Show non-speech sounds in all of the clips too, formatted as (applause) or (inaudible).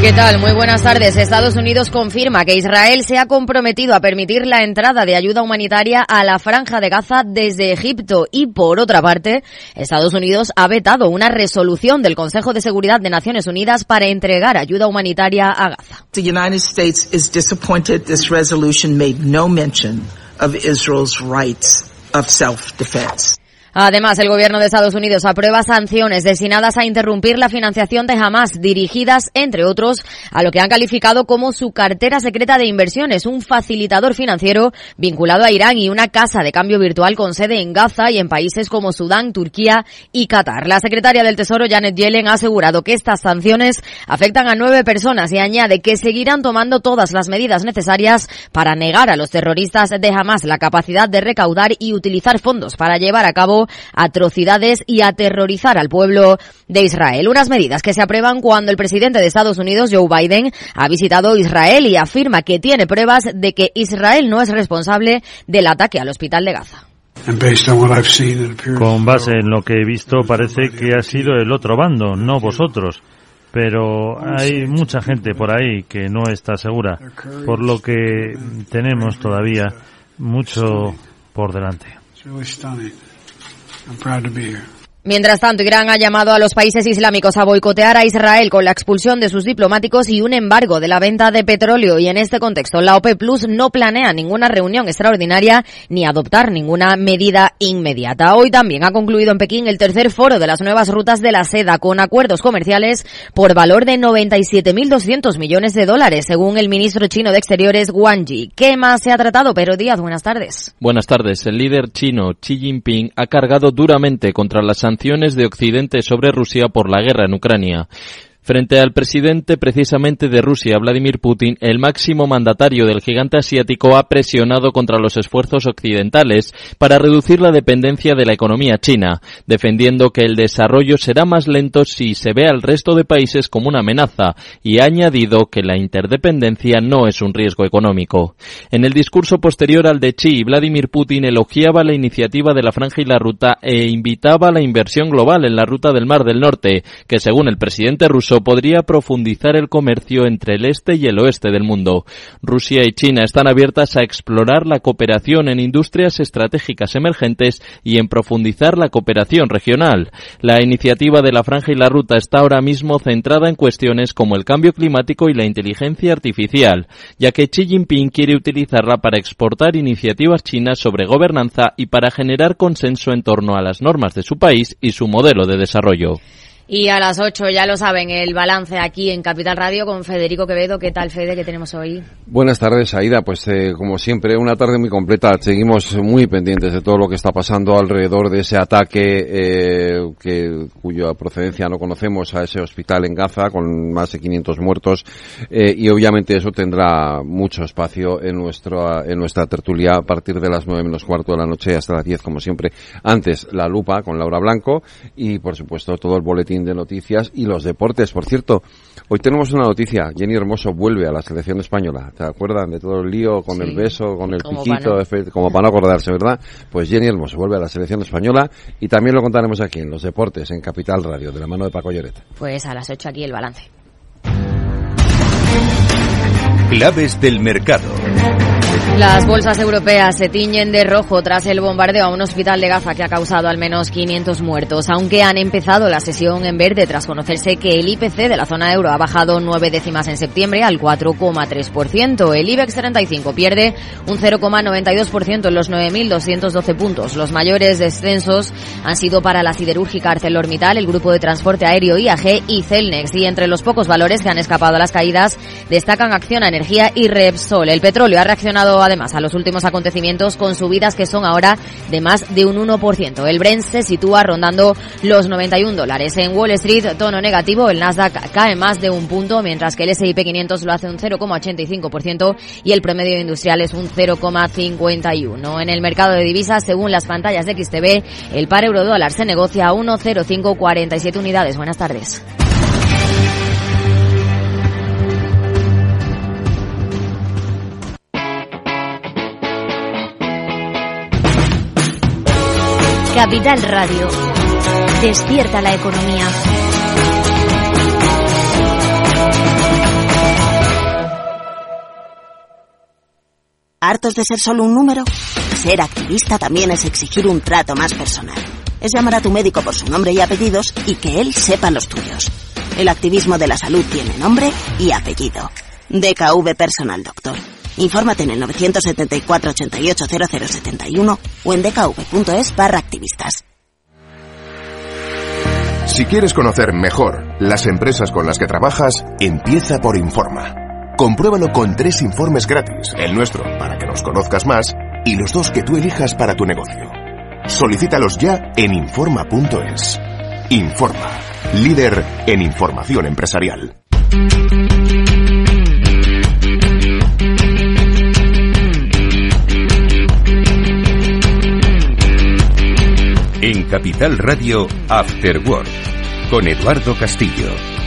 ¿Qué tal? Muy buenas tardes. Estados Unidos confirma que Israel se ha comprometido a permitir la entrada de ayuda humanitaria a la franja de Gaza desde Egipto y, por otra parte, Estados Unidos ha vetado una resolución del Consejo de Seguridad de Naciones Unidas para entregar ayuda humanitaria a Gaza. The United States is disappointed this resolution made no mention of Israel's rights of self-defense. Además, el gobierno de Estados Unidos aprueba sanciones destinadas a interrumpir la financiación de Hamas, dirigidas, entre otros, a lo que han calificado como su cartera secreta de inversiones, un facilitador financiero vinculado a Irán y una casa de cambio virtual con sede en Gaza y en países como Sudán, Turquía y Qatar. La secretaria del Tesoro, Janet Yellen, ha asegurado que estas sanciones afectan a nueve personas y añade que seguirán tomando todas las medidas necesarias para negar a los terroristas de Hamas la capacidad de recaudar y utilizar fondos para llevar a cabo atrocidades y aterrorizar al pueblo de Israel. Unas medidas que se aprueban cuando el presidente de Estados Unidos, Joe Biden, ha visitado Israel y afirma que tiene pruebas de que Israel no es responsable del ataque al hospital de Gaza. Con base en lo que he visto, parece que ha sido el otro bando, no vosotros. Pero hay mucha gente por ahí que no está segura, por lo que tenemos todavía mucho por delante. I'm proud to be here. Mientras tanto, Irán ha llamado a los países islámicos a boicotear a Israel con la expulsión de sus diplomáticos y un embargo de la venta de petróleo. Y en este contexto, la OPEP Plus no planea ninguna reunión extraordinaria ni adoptar ninguna medida inmediata. Hoy también ha concluido en Pekín el tercer foro de las nuevas rutas de la seda con acuerdos comerciales por valor de 97.200 millones de dólares, según el ministro chino de Exteriores Wang Yi. ¿Qué más se ha tratado? Pero Díaz, buenas tardes. Buenas tardes. El líder chino Xi Jinping ha cargado duramente contra las sanciones de Occidente sobre Rusia por la guerra en Ucrania. Frente al presidente precisamente de Rusia, Vladimir Putin, el máximo mandatario del gigante asiático ha presionado contra los esfuerzos occidentales para reducir la dependencia de la economía china, defendiendo que el desarrollo será más lento si se ve al resto de países como una amenaza y ha añadido que la interdependencia no es un riesgo económico. En el discurso posterior al de Xi, Vladimir Putin elogiaba la iniciativa de la Franja y la Ruta e invitaba a la inversión global en la ruta del Mar del Norte, que según el presidente ruso podría profundizar el comercio entre el este y el oeste del mundo. Rusia y China están abiertas a explorar la cooperación en industrias estratégicas emergentes y en profundizar la cooperación regional. La iniciativa de la Franja y la Ruta está ahora mismo centrada en cuestiones como el cambio climático y la inteligencia artificial, ya que Xi Jinping quiere utilizarla para exportar iniciativas chinas sobre gobernanza y para generar consenso en torno a las normas de su país y su modelo de desarrollo. Y a las 8, ya lo saben, el balance aquí en Capital Radio con Federico Quevedo. ¿Qué tal, Fede, que tenemos hoy? Buenas tardes, Aida. Pues eh, como siempre, una tarde muy completa. Seguimos muy pendientes de todo lo que está pasando alrededor de ese ataque eh, que, cuya procedencia no conocemos a ese hospital en Gaza con más de 500 muertos. Eh, y obviamente eso tendrá mucho espacio en, nuestro, en nuestra tertulia a partir de las 9 menos cuarto de la noche hasta las 10, como siempre. Antes, la lupa con Laura Blanco y, por supuesto, todo el boletín de noticias y los deportes. Por cierto, hoy tenemos una noticia. Jenny Hermoso vuelve a la selección española. ¿Te acuerdan de todo el lío con el beso, con el como piquito? para no. Como para no acordarse, ¿verdad? Pues Jenny Hermoso vuelve a la selección española y también lo contaremos aquí en los deportes, en Capital Radio, de la mano de Paco Lloret. Pues a las 8 aquí el balance. Claves del mercado. Las bolsas europeas se tiñen de rojo tras el bombardeo a un hospital de Gaza que ha causado al menos 500 muertos, aunque han empezado la sesión en verde tras conocerse que el IPC de la zona euro ha bajado nueve décimas en septiembre al 4,3%. El IBEX 35 pierde un 0,92% en los 9.212 puntos. Los mayores descensos han sido para la siderúrgica ArcelorMittal, el grupo de transporte aéreo IAG y Celnex. Y entre los pocos valores que han escapado a las caídas destacan Acciona Energía y Repsol. El petróleo ha reaccionado además a los últimos acontecimientos con subidas que son ahora de más de un 1%. El Brent se sitúa rondando los 91 dólares. En Wall Street, tono negativo, el Nasdaq cae más de un punto, mientras que el S&P 500 lo hace un 0,85% y el promedio industrial es un 0,51. En el mercado de divisas, según las pantallas de XTB, el par euro dólar se negocia a 1,0547 unidades. Buenas tardes. Capital Radio. Despierta la economía. ¿Hartos de ser solo un número? Ser activista también es exigir un trato más personal. Es llamar a tu médico por su nombre y apellidos y que él sepa los tuyos. El activismo de la salud tiene nombre y apellido. DKV Personal Doctor. Infórmate en el 974 88 0071 o en dkv.es barra activistas. Si quieres conocer mejor las empresas con las que trabajas, empieza por Informa. Compruébalo con tres informes gratis, el nuestro para que nos conozcas más y los dos que tú elijas para tu negocio. Solicítalos ya en Informa.es. Informa, líder en información empresarial. En Capital Radio After Work con Eduardo Castillo.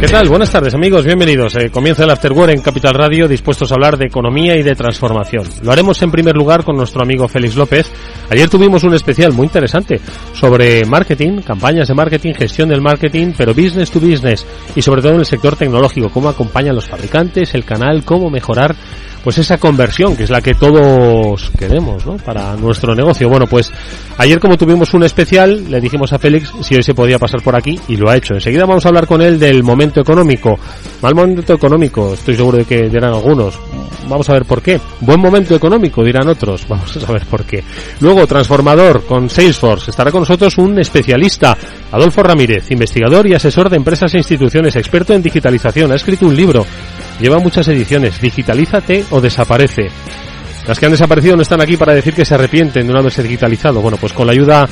¿Qué tal? Buenas tardes amigos, bienvenidos. Eh, comienza el Afterword en Capital Radio, dispuestos a hablar de economía y de transformación. Lo haremos en primer lugar con nuestro amigo Félix López. Ayer tuvimos un especial muy interesante sobre marketing, campañas de marketing, gestión del marketing, pero business to business y sobre todo en el sector tecnológico, cómo acompañan los fabricantes, el canal, cómo mejorar pues esa conversión que es la que todos queremos ¿no? para nuestro negocio. Bueno, pues ayer como tuvimos un especial, le dijimos a Félix si hoy se podía pasar por aquí y lo ha hecho. Enseguida vamos a hablar con él del momento económico. Mal momento económico, estoy seguro de que dirán algunos. Vamos a ver por qué. Buen momento económico, dirán otros. (laughs) Vamos a saber por qué. Luego, transformador con Salesforce. Estará con nosotros un especialista, Adolfo Ramírez, investigador y asesor de empresas e instituciones, experto en digitalización. Ha escrito un libro Lleva muchas ediciones. Digitalízate o desaparece. Las que han desaparecido no están aquí para decir que se arrepienten de no haberse digitalizado. Bueno, pues con la ayuda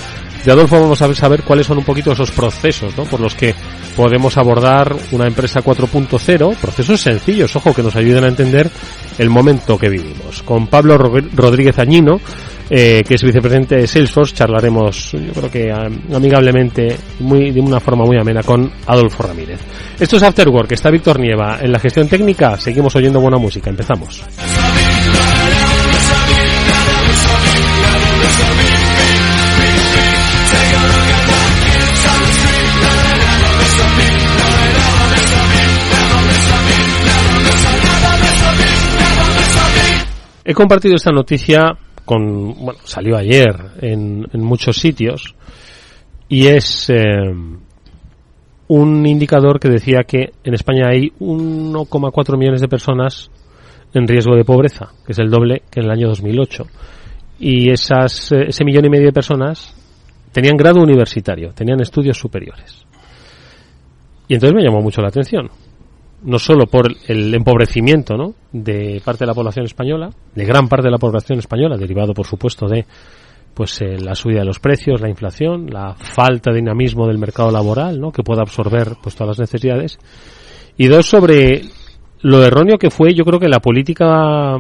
Adolfo vamos a saber cuáles son un poquito esos procesos, ¿no? Por los que podemos abordar una empresa 4.0, procesos sencillos, ojo, que nos ayuden a entender el momento que vivimos. Con Pablo Rodríguez Añino, eh, que es vicepresidente de Salesforce, charlaremos, yo creo que amigablemente, muy, de una forma muy amena, con Adolfo Ramírez. Esto es Afterwork, está Víctor Nieva. En la gestión técnica seguimos oyendo buena música. Empezamos. He compartido esta noticia con, bueno, salió ayer en, muchos sitios y es eh, un indicador que decía que en España hay 1,4 millones de personas en riesgo de pobreza, que es el doble que en el año 2008. Y esas, eh, ese millón y medio de personas tenían grado universitario, tenían estudios superiores. Y entonces me llamó mucho la atención no solo por el empobrecimiento ¿no? de parte de la población española, de gran parte de la población española, derivado por supuesto de pues eh, la subida de los precios, la inflación, la falta de dinamismo del mercado laboral, ¿no? que pueda absorber pues todas las necesidades. Y dos sobre lo erróneo que fue, yo creo que la política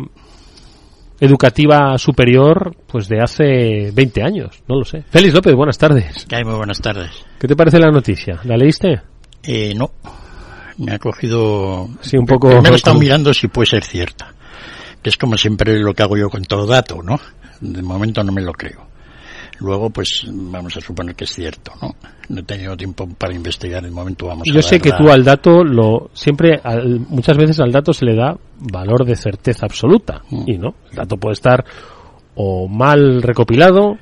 educativa superior pues de hace 20 años, no lo sé. Félix López, buenas tardes. Muy buenas tardes. ¿Qué te parece la noticia? ¿La leíste? Eh, no me ha cogido... Sí, un poco... Me he estado mirando si puede ser cierta. Que es como siempre lo que hago yo con todo dato, ¿no? De momento no me lo creo. Luego, pues vamos a suponer que es cierto, ¿no? No he tenido tiempo para investigar, en el momento vamos Yo sé que tú al dato lo siempre muchas veces al dato se le da valor de certeza absoluta mm. y no, el dato puede estar o mal recopilado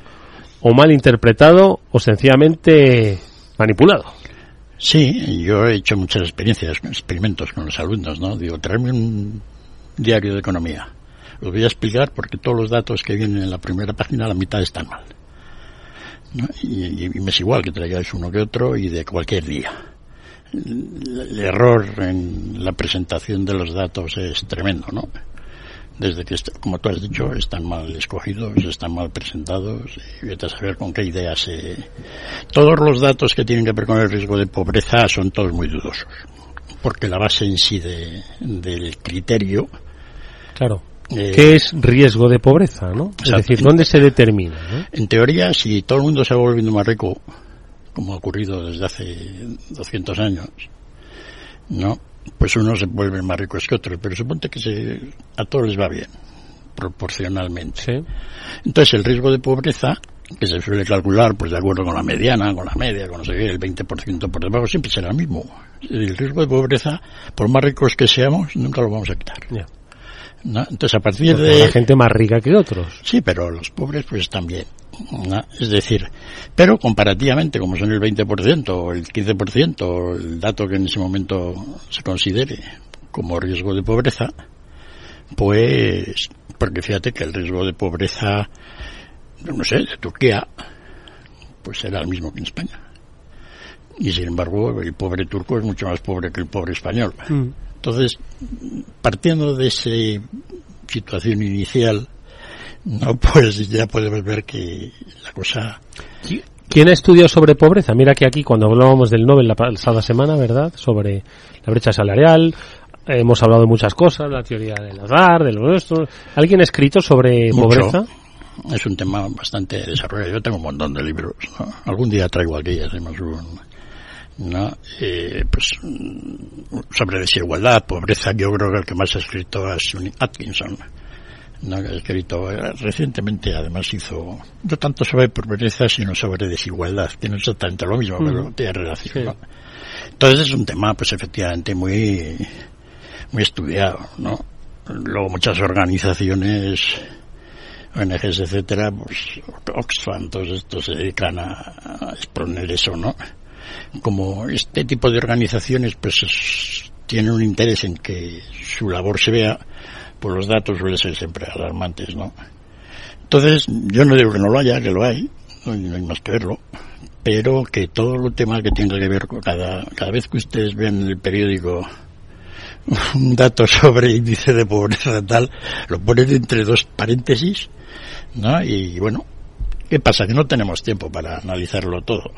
o mal interpretado o sencillamente manipulado. Sí, yo he hecho muchas experiencias, experimentos con los alumnos, ¿no? Digo, traerme un diario de economía. Lo voy a explicar porque todos los datos que vienen en la primera página, la mitad están mal. Y, me es igual que traigáis uno que otro y de cualquier día. el error en la presentación de los datos es tremendo, ¿no? Desde que, como tú has dicho, están mal escogidos, están mal presentados, y vete a saber con qué ideas se... Todos los datos que tienen que ver con el riesgo de pobreza son todos muy dudosos, porque la base en sí de, del criterio... Claro. Eh, ¿Qué es riesgo de pobreza, no? Es decir, ¿dónde se determina? En teoría, si todo el mundo se va volviendo más rico, como ha ocurrido desde hace 200 años, ¿no? Pues unos se vuelven más ricos que otros, pero suponte que se, a todos les va bien, proporcionalmente. Entonces el riesgo de pobreza, que se suele calcular pues de acuerdo con la mediana, con la media, con no sé qué, el 20% por debajo, siempre será el mismo. El riesgo de pobreza, por más ricos que seamos, nunca lo vamos a quitar. ¿No? Entonces, a partir Porque de... La gente más rica que otros. Sí, pero los pobres pues también. ¿no? Es decir, pero comparativamente, como son el 20% o el 15%, o el dato que en ese momento se considere como riesgo de pobreza, pues, porque fíjate que el riesgo de pobreza, no sé, de Turquía, pues era el mismo que en España. Y sin embargo, el pobre turco es mucho más pobre que el pobre español. Mm. Entonces, partiendo de esa situación inicial, no, pues ya podemos ver que la cosa... ¿Quién ha estudiado sobre pobreza? Mira que aquí cuando hablábamos del Nobel la pasada semana, ¿verdad? Sobre la brecha salarial, hemos hablado de muchas cosas, la teoría del hogar, de lo nuestro. ¿Alguien ha escrito sobre Mucho. pobreza? Es un tema bastante desarrollado. Yo tengo un montón de libros. ¿no? Algún día traigo aquí, hacemos un... ¿no? Eh, pues mm, sobre desigualdad, pobreza, yo creo que el que más ha escrito es un Atkinson. ¿no? que ha escrito eh, recientemente, además hizo no tanto sobre pobreza, sino sobre desigualdad, que no es exactamente lo mismo, Mm. pero tiene relación. ¿no? Entonces es un tema, pues efectivamente, muy, muy estudiado, ¿no? Luego muchas organizaciones, ONGs, etcétera, pues Oxfam, todos estos se dedican a, a exponer eso, ¿no? Como este tipo de organizaciones, pues es- tienen un interés en que su labor se vea, pues los datos suelen ser siempre alarmantes, ¿no? Entonces, yo no digo que no lo haya, que lo hay, no, hay más que verlo, pero que todo lo tema que tenga que ver con cada, cada vez que ustedes ven en el periódico un dato (laughs) sobre índice de pobreza tal, lo ponen entre dos paréntesis, ¿no? Y bueno, ¿qué pasa? Que no tenemos tiempo para analizarlo todo.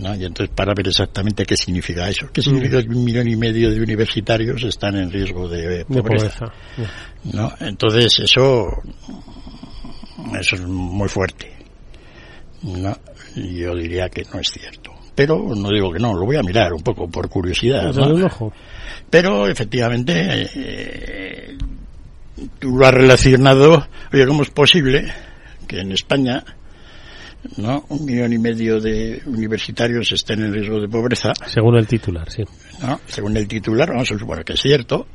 ¿No? Y entonces para ver exactamente qué significa eso. ¿Qué significa que un millón y medio de universitarios están en riesgo de pobreza? ¿no? Entonces eso, eso es muy fuerte. ¿no? Yo diría que no es cierto. Pero no digo que no, lo voy a mirar un poco por curiosidad. ¿no? Pero efectivamente, eh, tú lo has relacionado, oye, ¿cómo es posible que en España no un millón y medio de universitarios estén en riesgo de pobreza? Según el titular, sí. ¿no? Según el titular, vamos a suponer que es cierto,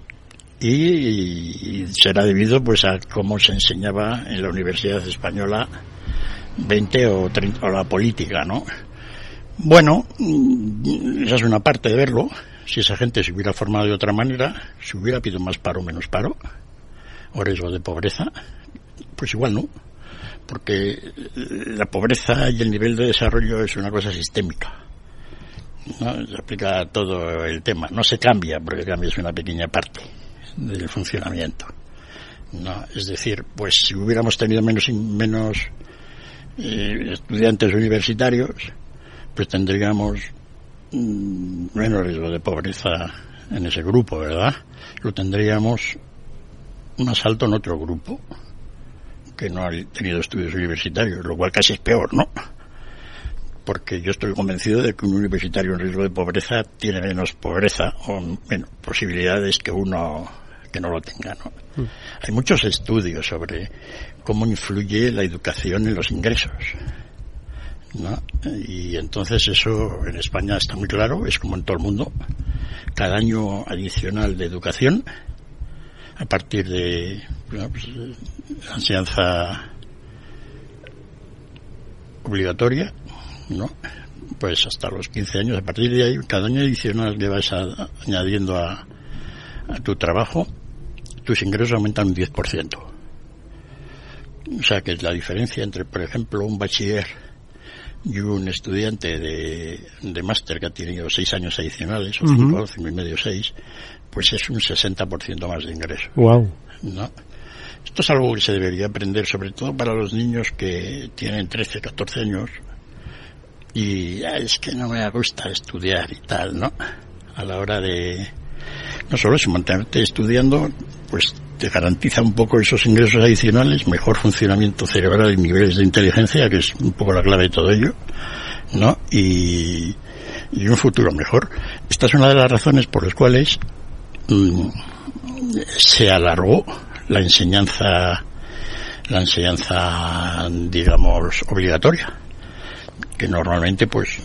y, y será debido pues a cómo se enseñaba en la Universidad Española 20 o 30 o la política, ¿no? Bueno, mm, esa es una parte de verlo. Si esa gente se hubiera formado de otra manera, si hubiera habido más paro o menos paro, o riesgo de pobreza, pues igual no. Porque la pobreza y el nivel de desarrollo es una cosa sistémica. ¿no? Se aplica todo el tema. No se cambia, porque cambia es una pequeña parte del funcionamiento. ¿no? Es decir, pues si hubiéramos tenido menos, menos eh, estudiantes universitarios, pues tendríamos mm, menos riesgo de pobreza en ese grupo, ¿verdad? Lo tendríamos más alto en otro grupo que no ha tenido estudios universitarios, lo cual casi es peor, ¿no? Porque yo estoy convencido de que un universitario en riesgo de pobreza tiene menos pobreza o menos posibilidades que uno que no lo tenga, ¿no? Hay muchos estudios sobre cómo influye la educación en los ingresos. ¿no? Y entonces eso en España está muy claro, es como en todo el mundo. Cada año adicional de educación, a partir de pues, la enseñanza obligatoria, ¿no? Pues hasta los 15 años, a partir de ahí, cada año adicional que vas a- añadiendo a, a tu trabajo, tus ingresos aumentan un 10%. O sea que la diferencia entre, por ejemplo, un bachiller y un estudiante de, de máster que ha tenido seis años adicionales, o cinco, cinco y medio, seis, pues es un 60% más de ingreso. Wow. ¿no? Esto es algo que se debería aprender, sobre todo para los niños que tienen 13, 14 años y "Ah, es que no me gusta estudiar y tal, ¿no? A la hora de, no solo eso, mantenerte estudiando, pues te garantiza un poco esos ingresos adicionales, mejor funcionamiento cerebral y niveles de inteligencia, que es un poco la clave de todo ello, ¿no? Y, y un futuro mejor. Esta es una de las razones por las cuales se alargó la enseñanza la enseñanza digamos obligatoria que normalmente pues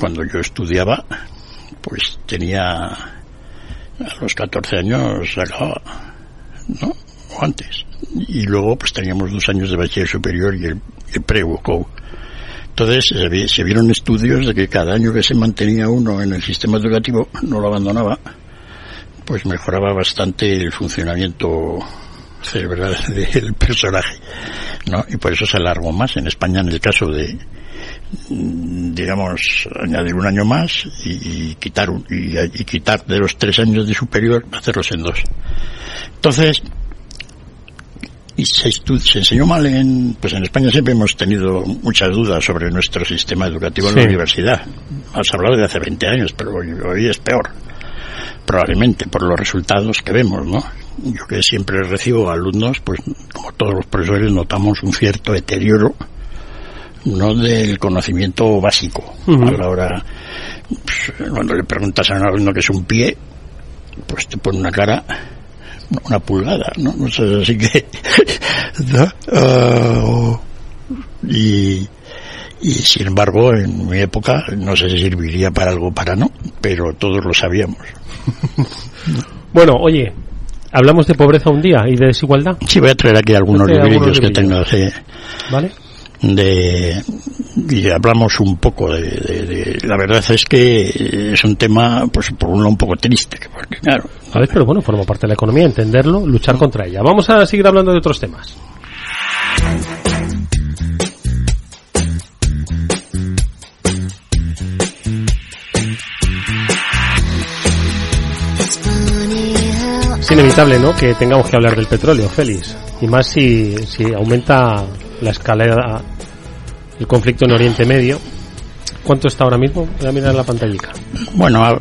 cuando yo estudiaba pues tenía a los 14 años acababa ¿no? o antes. Y luego pues teníamos dos años de bachiller superior y el, el pre entonces se, vieron estudios de que cada año que se mantenía uno en el sistema educativo no lo abandonaba pues mejoraba bastante el funcionamiento cerebral (laughs) del personaje, ¿no? Y por eso se alargó más. En España, en el caso de, digamos, añadir un año más y, quitar un, y, quitar de los tres años de superior, hacerlos en dos. Entonces, y se, se, enseñó mal en, pues en España siempre hemos tenido muchas dudas sobre nuestro sistema educativo en la universidad. Has hablado de hace 20 años, pero hoy es peor probablemente por los resultados que vemos, ¿no? Yo que siempre recibo alumnos, pues como todos los profesores notamos un cierto deterioro no del conocimiento básico. A la hora, pues, cuando le preguntas a un alumno que es un pie, pues te pone una cara, una pulgada, ¿no? No sé, así que, (laughs) ¿no? Ah, y, y sin embargo, en mi época, no sé si serviría para algo para no, pero todos lo sabíamos. (laughs) bueno, oye, hablamos de pobreza un día y de desigualdad. Sí, voy a traer aquí algunos libros que tengo. ¿Vale? De, y hablamos un poco de, la verdad es que es un tema pues por un lado un poco triste porque claro pero bueno forma parte de la economía entenderlo luchar contra ella vamos a seguir hablando de otros temas inevitable, ¿no? Que tengamos que hablar del petróleo, Félix. Y más si, si aumenta la escalera, el conflicto en Oriente Medio. ¿Cuánto está ahora mismo? Voy a mirar la pantallita. Bueno,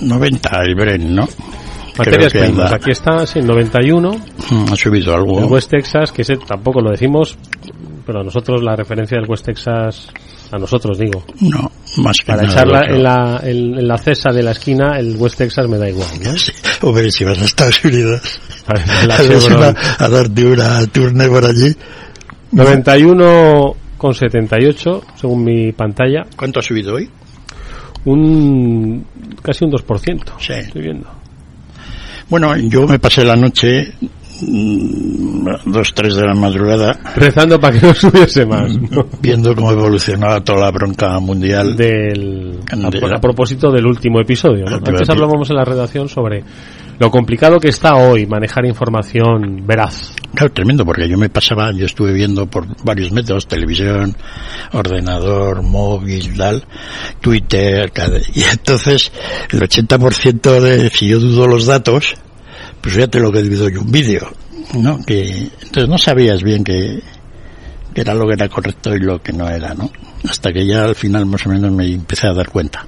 90 el Bren, ¿no? Materias primas. Aquí está, sí, 91. Mm, ha subido algo. El West Texas, que ese tampoco lo decimos, pero a nosotros la referencia del West Texas a nosotros digo. No, más que Para echarla en la, en, la cesa de la esquina, el West Texas me da igual, ¿no? Sí. Hombre, si vas a Estados Unidos a, a, darte una turne por allí. 91,78 según mi pantalla. ¿Cuánto ha subido hoy? Un casi un 2%. Sí. Estoy viendo. Bueno, yo me pasé la noche dos, tres de la madrugada. Rezando para que no (laughs) subiese más. Viendo cómo evolucionaba toda la bronca mundial. Del, a, propósito del último episodio. Antes hablábamos en la redacción sobre lo complicado que está hoy manejar información veraz. Claro, tremendo, porque yo me pasaba, yo estuve viendo por varios métodos, televisión, ordenador, móvil, tal, Twitter, (laughs) y entonces el 80% de, si yo dudo los datos, pues fíjate lo que he visto yo un vídeo, ¿no? Que, entonces no sabías bien que, era lo que era correcto y lo que no era, ¿no? Hasta que ya al final más o menos me empecé a dar cuenta,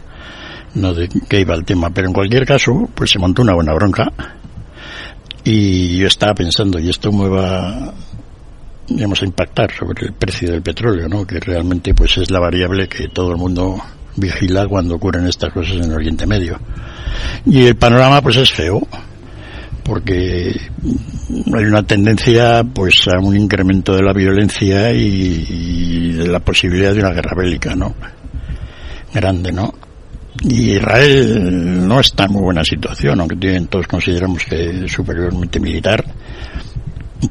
¿no? De qué iba el tema. Pero en cualquier caso, pues se montó una buena bronca y yo estaba pensando, ¿y esto me va, digamos, a impactar sobre el precio del petróleo, ¿no? Que realmente pues es la variable que todo el mundo vigila cuando ocurren estas cosas en Oriente Medio. Y el panorama pues es feo porque hay una tendencia pues a un incremento de la violencia y, de la posibilidad de una guerra bélica, ¿no? Grande, ¿no? Y Israel no está en muy buena situación, aunque tienen, todos consideramos que es superiormente militar,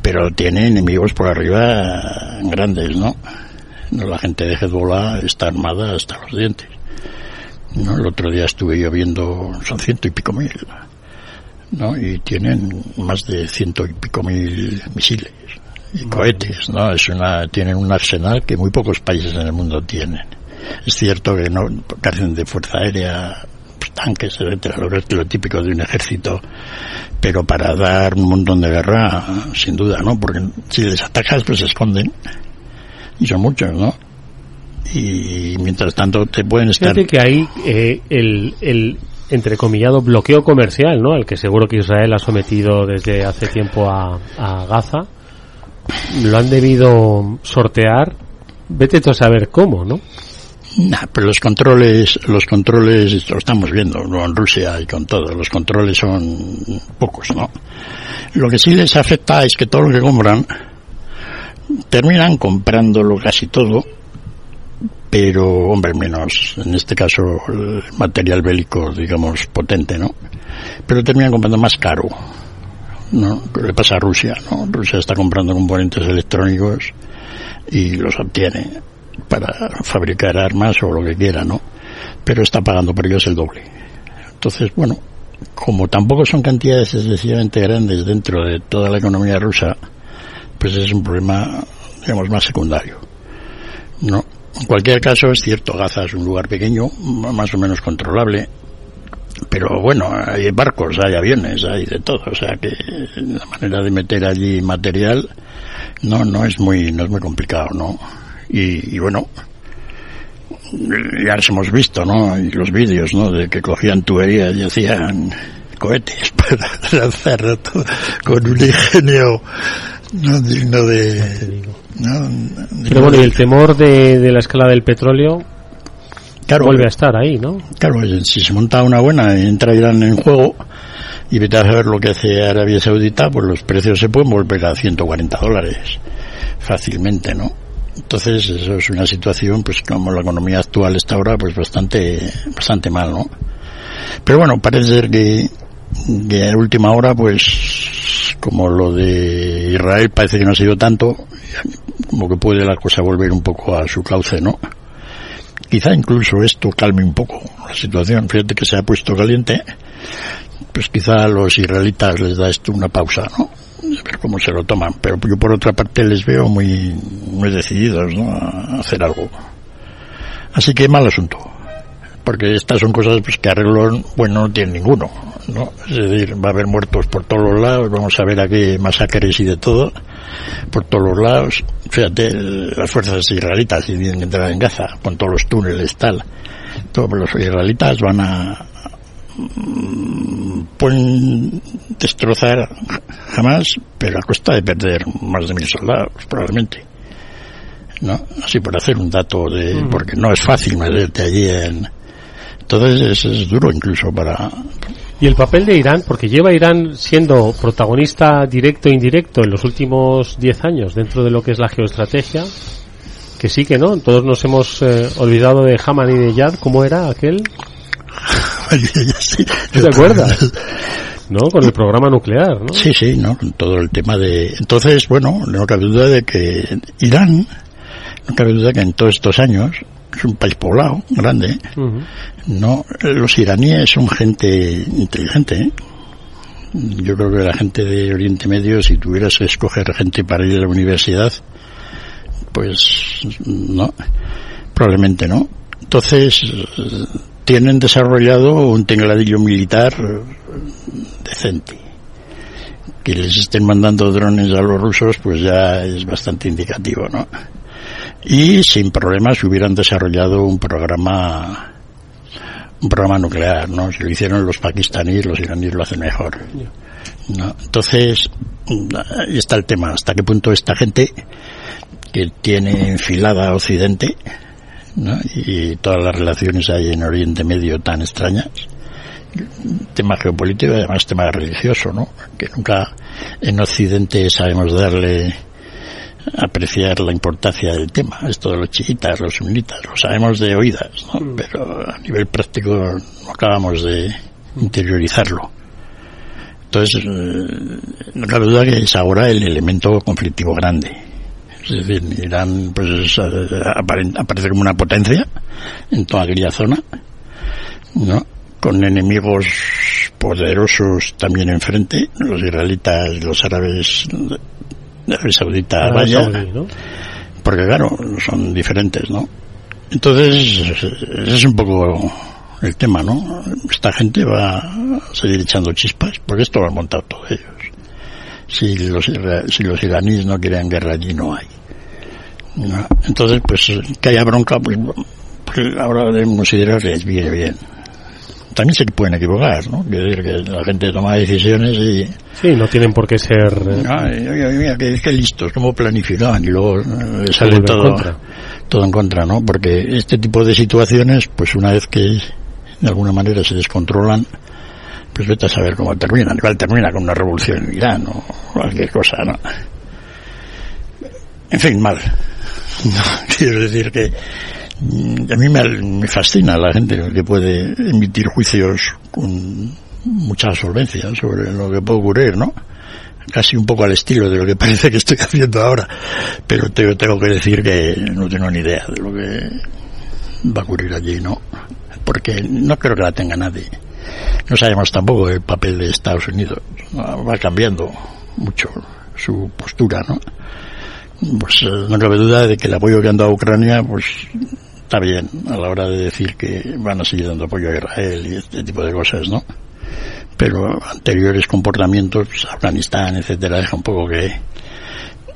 pero tiene enemigos por arriba grandes, ¿no? La gente de Hezbollah está armada hasta los dientes. ¿no? El otro día estuve yo viendo, son ciento y pico mil ¿no? Y tienen más de ciento y pico mil misiles y cohetes, ¿no? Es una, tienen un arsenal que muy pocos países en el mundo tienen. Es cierto que no carecen de fuerza aérea, pues, tanques, etcétera, lo, típico de un ejército, pero para dar un montón de guerra, sin duda, ¿no? Porque si les atacas, pues se esconden. Y son muchos, ¿no? Y mientras tanto te pueden estar... Fíjate que ahí eh, el, el, entrecomillado bloqueo comercial, ¿no? Al que seguro que Israel ha sometido desde hace tiempo a, Gaza, lo han debido sortear, vete tú a saber cómo, ¿no? Nah, pero los controles, los controles, lo estamos viendo con Rusia y con todo, los controles son pocos, ¿no? Lo que sí les afecta es que todo lo que compran, terminan comprándolo casi todo, pero, hombre, menos, en este caso, el material bélico, digamos, potente, ¿no? Pero terminan comprando más caro, ¿no? ¿Qué le pasa a Rusia, no? Rusia está comprando componentes electrónicos y los obtiene para fabricar armas o lo que quiera, ¿no? Pero está pagando por ellos el doble. Entonces, bueno, como tampoco son cantidades excesivamente grandes dentro de toda la economía rusa, pues es un problema, digamos, más secundario. ¿No? En cualquier caso, es cierto, Gaza es un lugar pequeño, más o menos controlable, pero bueno, hay barcos, hay aviones, hay de todo, o sea que la manera de meter allí material no no es muy no es muy complicado, ¿no? Y, bueno, ya los hemos visto, ¿no? Y los vídeos, ¿no? De que cogían tuberías y hacían cohetes (laughs) para lanzar todo con un ingenio no digno de... ¿no? Pero bueno, y el temor de, de la escala del petróleo Claro. vuelve a estar ahí, ¿no? Claro, si se monta una buena y entra Irán en juego y vete a saber lo que hace Arabia Saudita, pues los precios se pueden volver a 140 dólares fácilmente, ¿no? Entonces, eso es una situación, pues como la economía actual está ahora, pues bastante, bastante mal, ¿no? Pero bueno, parece ser que, a última hora, pues, como lo de Israel parece que no ha sido tanto, como que puede la cosa volver un poco a su cauce, ¿no? Quizá incluso esto calme un poco la situación. Fíjate que se ha puesto caliente, pues quizá a los israelitas les da esto una pausa, ¿no? A ver cómo se lo toman. Pero yo por otra parte les veo muy, muy decididos, ¿no? A hacer algo. Así que mal asunto. Porque estas son cosas pues, que arreglo, bueno, no tienen ninguno, ¿no? Es decir, va a haber muertos por todos los lados, vamos a ver aquí masacres y de todo, por todos los lados. Fíjate, las fuerzas israelitas tienen que entrar en Gaza, con todos los túneles, tal. Todos los israelitas van a, mm, pueden destrozar jamás, pero a costa de perder más de mil soldados, probablemente. ¿No? Así por hacer un dato de, porque no es fácil meterte allí en, entonces es, es duro incluso para, Y el papel de Irán, porque lleva Irán siendo protagonista directo e indirecto en los últimos 10 años dentro de lo que es la geoestrategia, que sí que no, todos nos hemos eh, olvidado de Haman y de Yad, ¿cómo era aquel? (laughs) ¿Te acuerdas? ¿No? Con el programa nuclear, ¿no? Sí, sí, ¿no? Con todo el tema de... Entonces, bueno, no cabe duda de que Irán, no cabe duda que en todos estos años, es un país poblado, grande, Ujú. no, los iraníes son gente inteligente, ¿eh? Yo creo que la gente de Oriente Medio, si tuvieras que escoger gente para ir a la universidad, pues no, probablemente no. Entonces, eh, tienen desarrollado un tecladillo militar eh, decente. Que les estén mandando drones a los rusos, pues ya es bastante indicativo, ¿no? Y sin problemas hubieran desarrollado un programa un programa nuclear, ¿no? Si lo hicieron los pakistaníes, los iraníes lo hacen mejor. ¿no? Entonces, ahí está el tema. ¿Hasta qué punto esta gente que tiene enfilada a Occidente ¿no? y todas las relaciones ahí en Oriente Medio tan extrañas, tema geopolítico y además tema religioso, ¿no? Que nunca en Occidente sabemos darle apreciar la importancia del tema, esto de los chiitas, los sunitas, lo sabemos de oídas, ¿no? pero a nivel práctico no acabamos de interiorizarlo. Entonces, eh, no cabe duda que es ahora el elemento conflictivo grande. Es decir, Irán pues es, eh, aparece como una potencia en toda aquella zona, ¿no? con enemigos poderosos también enfrente, los israelitas, los árabes Saudita, Arabia vaya, Saudí, ¿no? porque claro, son diferentes, ¿no? Entonces, ese es un poco el tema, ¿no? Esta gente va a seguir echando chispas, porque esto lo han montado todos ellos. Si los, si los iraníes no quieren guerra allí, no hay. ¿no? Entonces, pues, que haya bronca, pues, pues ahora debemos considerar que les viene bien. También se pueden equivocar, ¿no? Quiero decir que la gente toma decisiones y, Sí, no tienen por qué ser... eh, oye, mira, qué, qué listos, cómo planificaban y luego eh, vuelve sale en todo, contra. todo en contra, ¿no? Porque este tipo de situaciones, pues una vez que de alguna manera se descontrolan, pues vete a saber cómo terminan. Igual termina con una revolución en Irán o cualquier cosa, ¿no? En fin, mal. (laughs) quiero decir que a mí me, me fascina la gente que puede emitir juicios con mucha solvencia sobre lo que puede ocurrir, ¿no? Casi un poco al estilo de lo que (laughs) parece que estoy haciendo ahora. Pero te, tengo que decir que no tengo ni idea de lo que va a ocurrir allí, ¿no? Porque no creo que la tenga nadie. No sabemos tampoco el papel de Estados Unidos. Va cambiando mucho su postura, ¿no? Pues eh, no cabe duda de que el apoyo que han dado a Ucrania, pues está bien a la hora de decir que van a seguir dando apoyo a Israel y este tipo de cosas, ¿no? Pero anteriores comportamientos, pues, Afganistán, etcétera, deja un poco que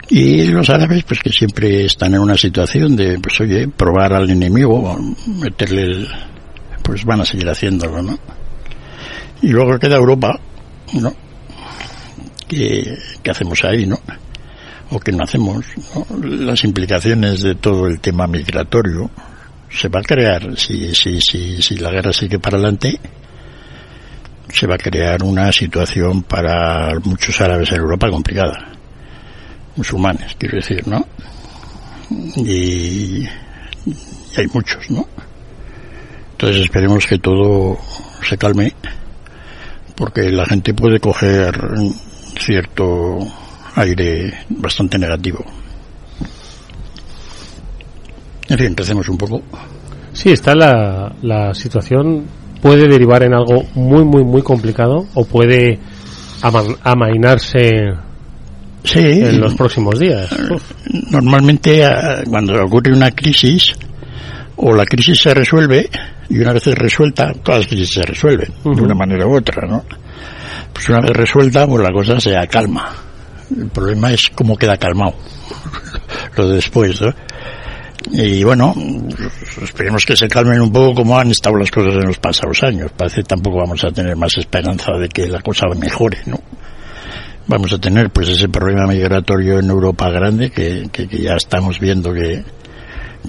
y los árabes, pues que siempre están en una situación de, pues oye, probar al enemigo, meterle pues van a seguir haciéndolo, ¿no? Y luego queda Europa, ¿no? ¿Qué, hacemos ahí, no? O qué no hacemos, Las implicaciones de todo el tema migratorio se va a crear, si, si, si, si la guerra sigue para adelante, se va a crear una situación para muchos árabes en Europa complicada. Musulmanes, quiero decir, ¿no? Y, y hay muchos, ¿no? Entonces esperemos que todo se calme, porque la gente puede coger cierto aire bastante negativo. En fin, empecemos un poco. Sí, está la, la situación, puede derivar en algo muy, muy, muy complicado o puede amainarse sí, en los próximos días. Normalmente, ah, cuando ocurre una crisis, o la crisis se resuelve y una vez resuelta, todas las crisis se resuelven de una manera u otra, ¿no? Pues una vez resuelta, pues la cosa se calma. El problema es cómo queda calmado (laughs) lo de después, ¿no? Y bueno, esperemos que se calmen un poco como han estado las cosas en los pasados años. Parece que tampoco vamos a tener más esperanza de que la cosa mejore, ¿no? Vamos a tener pues ese problema migratorio en Europa grande que, que ya estamos viendo que,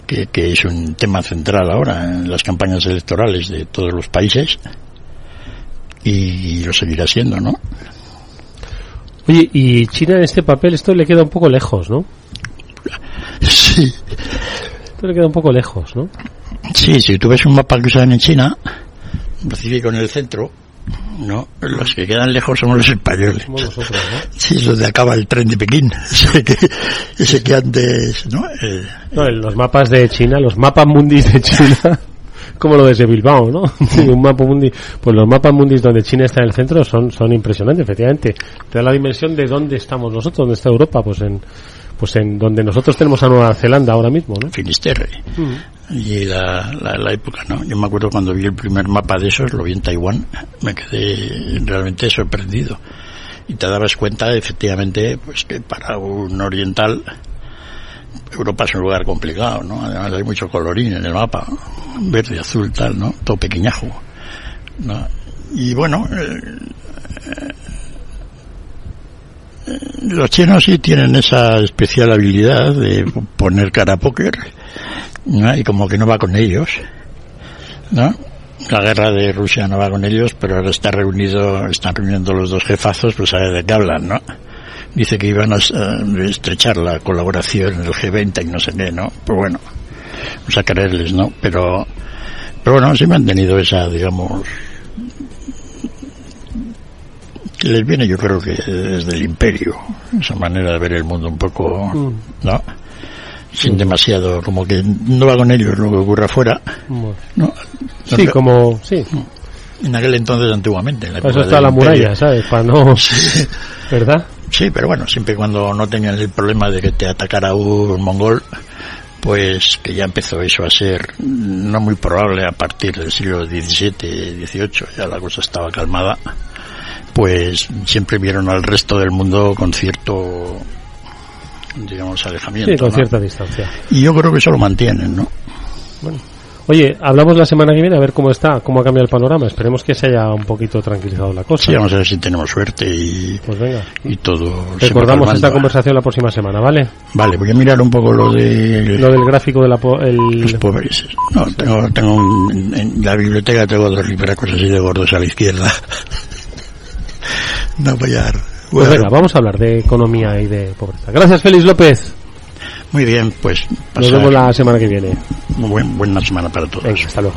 que, es un tema central ahora en las campañas electorales de todos los países y, lo seguirá siendo, ¿no? Oye, y China en este papel, esto le queda un poco lejos, ¿no? Sí. Le queda un poco lejos, ¿no? Sí, si tú ves un mapa que usan en China, Pacífico en el centro, no, los que quedan lejos somos los españoles. Sí, es donde acaba el tren de Pekín. (laughs) Ese que, ese que antes, ¿no? Eh, no, los mapas de China, los mapas mundis de China, (laughs) como lo de Bilbao, ¿no? (laughs) Un mapa mundi, pues los mapas mundis donde China está en el centro son, son impresionantes, efectivamente. Te da la dimensión de dónde estamos nosotros, dónde está Europa, pues en, pues en donde nosotros tenemos a Nueva Zelanda ahora mismo, ¿no? Finisterre. Y la, la, época, ¿no? Yo me acuerdo cuando vi el primer mapa de esos, lo vi en Taiwán, me quedé realmente sorprendido. Y te dabas cuenta, efectivamente, pues que para un oriental, Europa es un lugar complicado, ¿no? Además hay mucho colorín en el mapa, verde, azul, tal, ¿no? Todo pequeñajo. ¿no? Y bueno, eh, los chinos sí tienen esa especial habilidad de poner cara a póker, y como que no va con ellos, ¿no? La guerra de Rusia no va con ellos, pero ahora está reunido, están reuniendo los dos jefazos, pues a ver de qué hablan, ¿no? Dice que iban a, estrechar la colaboración en el G20 y no sé qué, ¿no? Pues bueno, vamos a creerles, ¿no? Pero, pero bueno, sí me han tenido esa, digamos, les viene yo creo que desde el imperio, esa manera de ver el mundo un poco. ¿no? Sin demasiado, como que no va con ellos lo que ocurre afuera, ¿no? Sí, como, sí. En aquel entonces antiguamente. En eso está la muralla, ¿sabes? Para no... (laughs) ¿Verdad? Sí, pero bueno, siempre cuando no tenían el problema de que te atacara un mongol, pues que ya empezó eso a ser no muy probable a partir del siglo XVII, XVIII, ya la cosa estaba calmada pues siempre vieron al resto del mundo con cierto digamos alejamiento sí, con cierta distancia y yo creo que eso lo mantienen no bueno Oye, hablamos la semana que viene a ver cómo está, cómo ha cambiado el panorama. Esperemos que se haya un poquito tranquilizado la cosa. Sí, vamos a ver si tenemos suerte y, Pues venga. y todo. Recordamos esta conversación la próxima semana, ¿vale? Vale, voy a mirar un poco lo de Lo del gráfico de la... po- el- los pobres. No, tengo, tengo un- en, en la biblioteca tengo dos libracos así de gordos a la izquierda. No voy a... Pues Bueno, venga, vamos a hablar de economía y de pobreza. Gracias, Félix López. Muy bien, pues Nos pasar vemos la semana que viene. muy buen- buena semana para todos. Venga, hasta luego.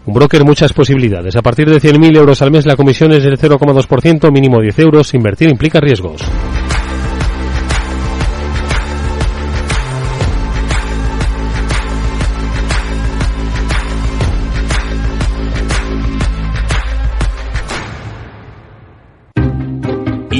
Un broker, muchas posibilidades. A partir de 100.000 euros al mes, la comisión es del 0,2%, mínimo 10 euros. Invertir implica riesgos.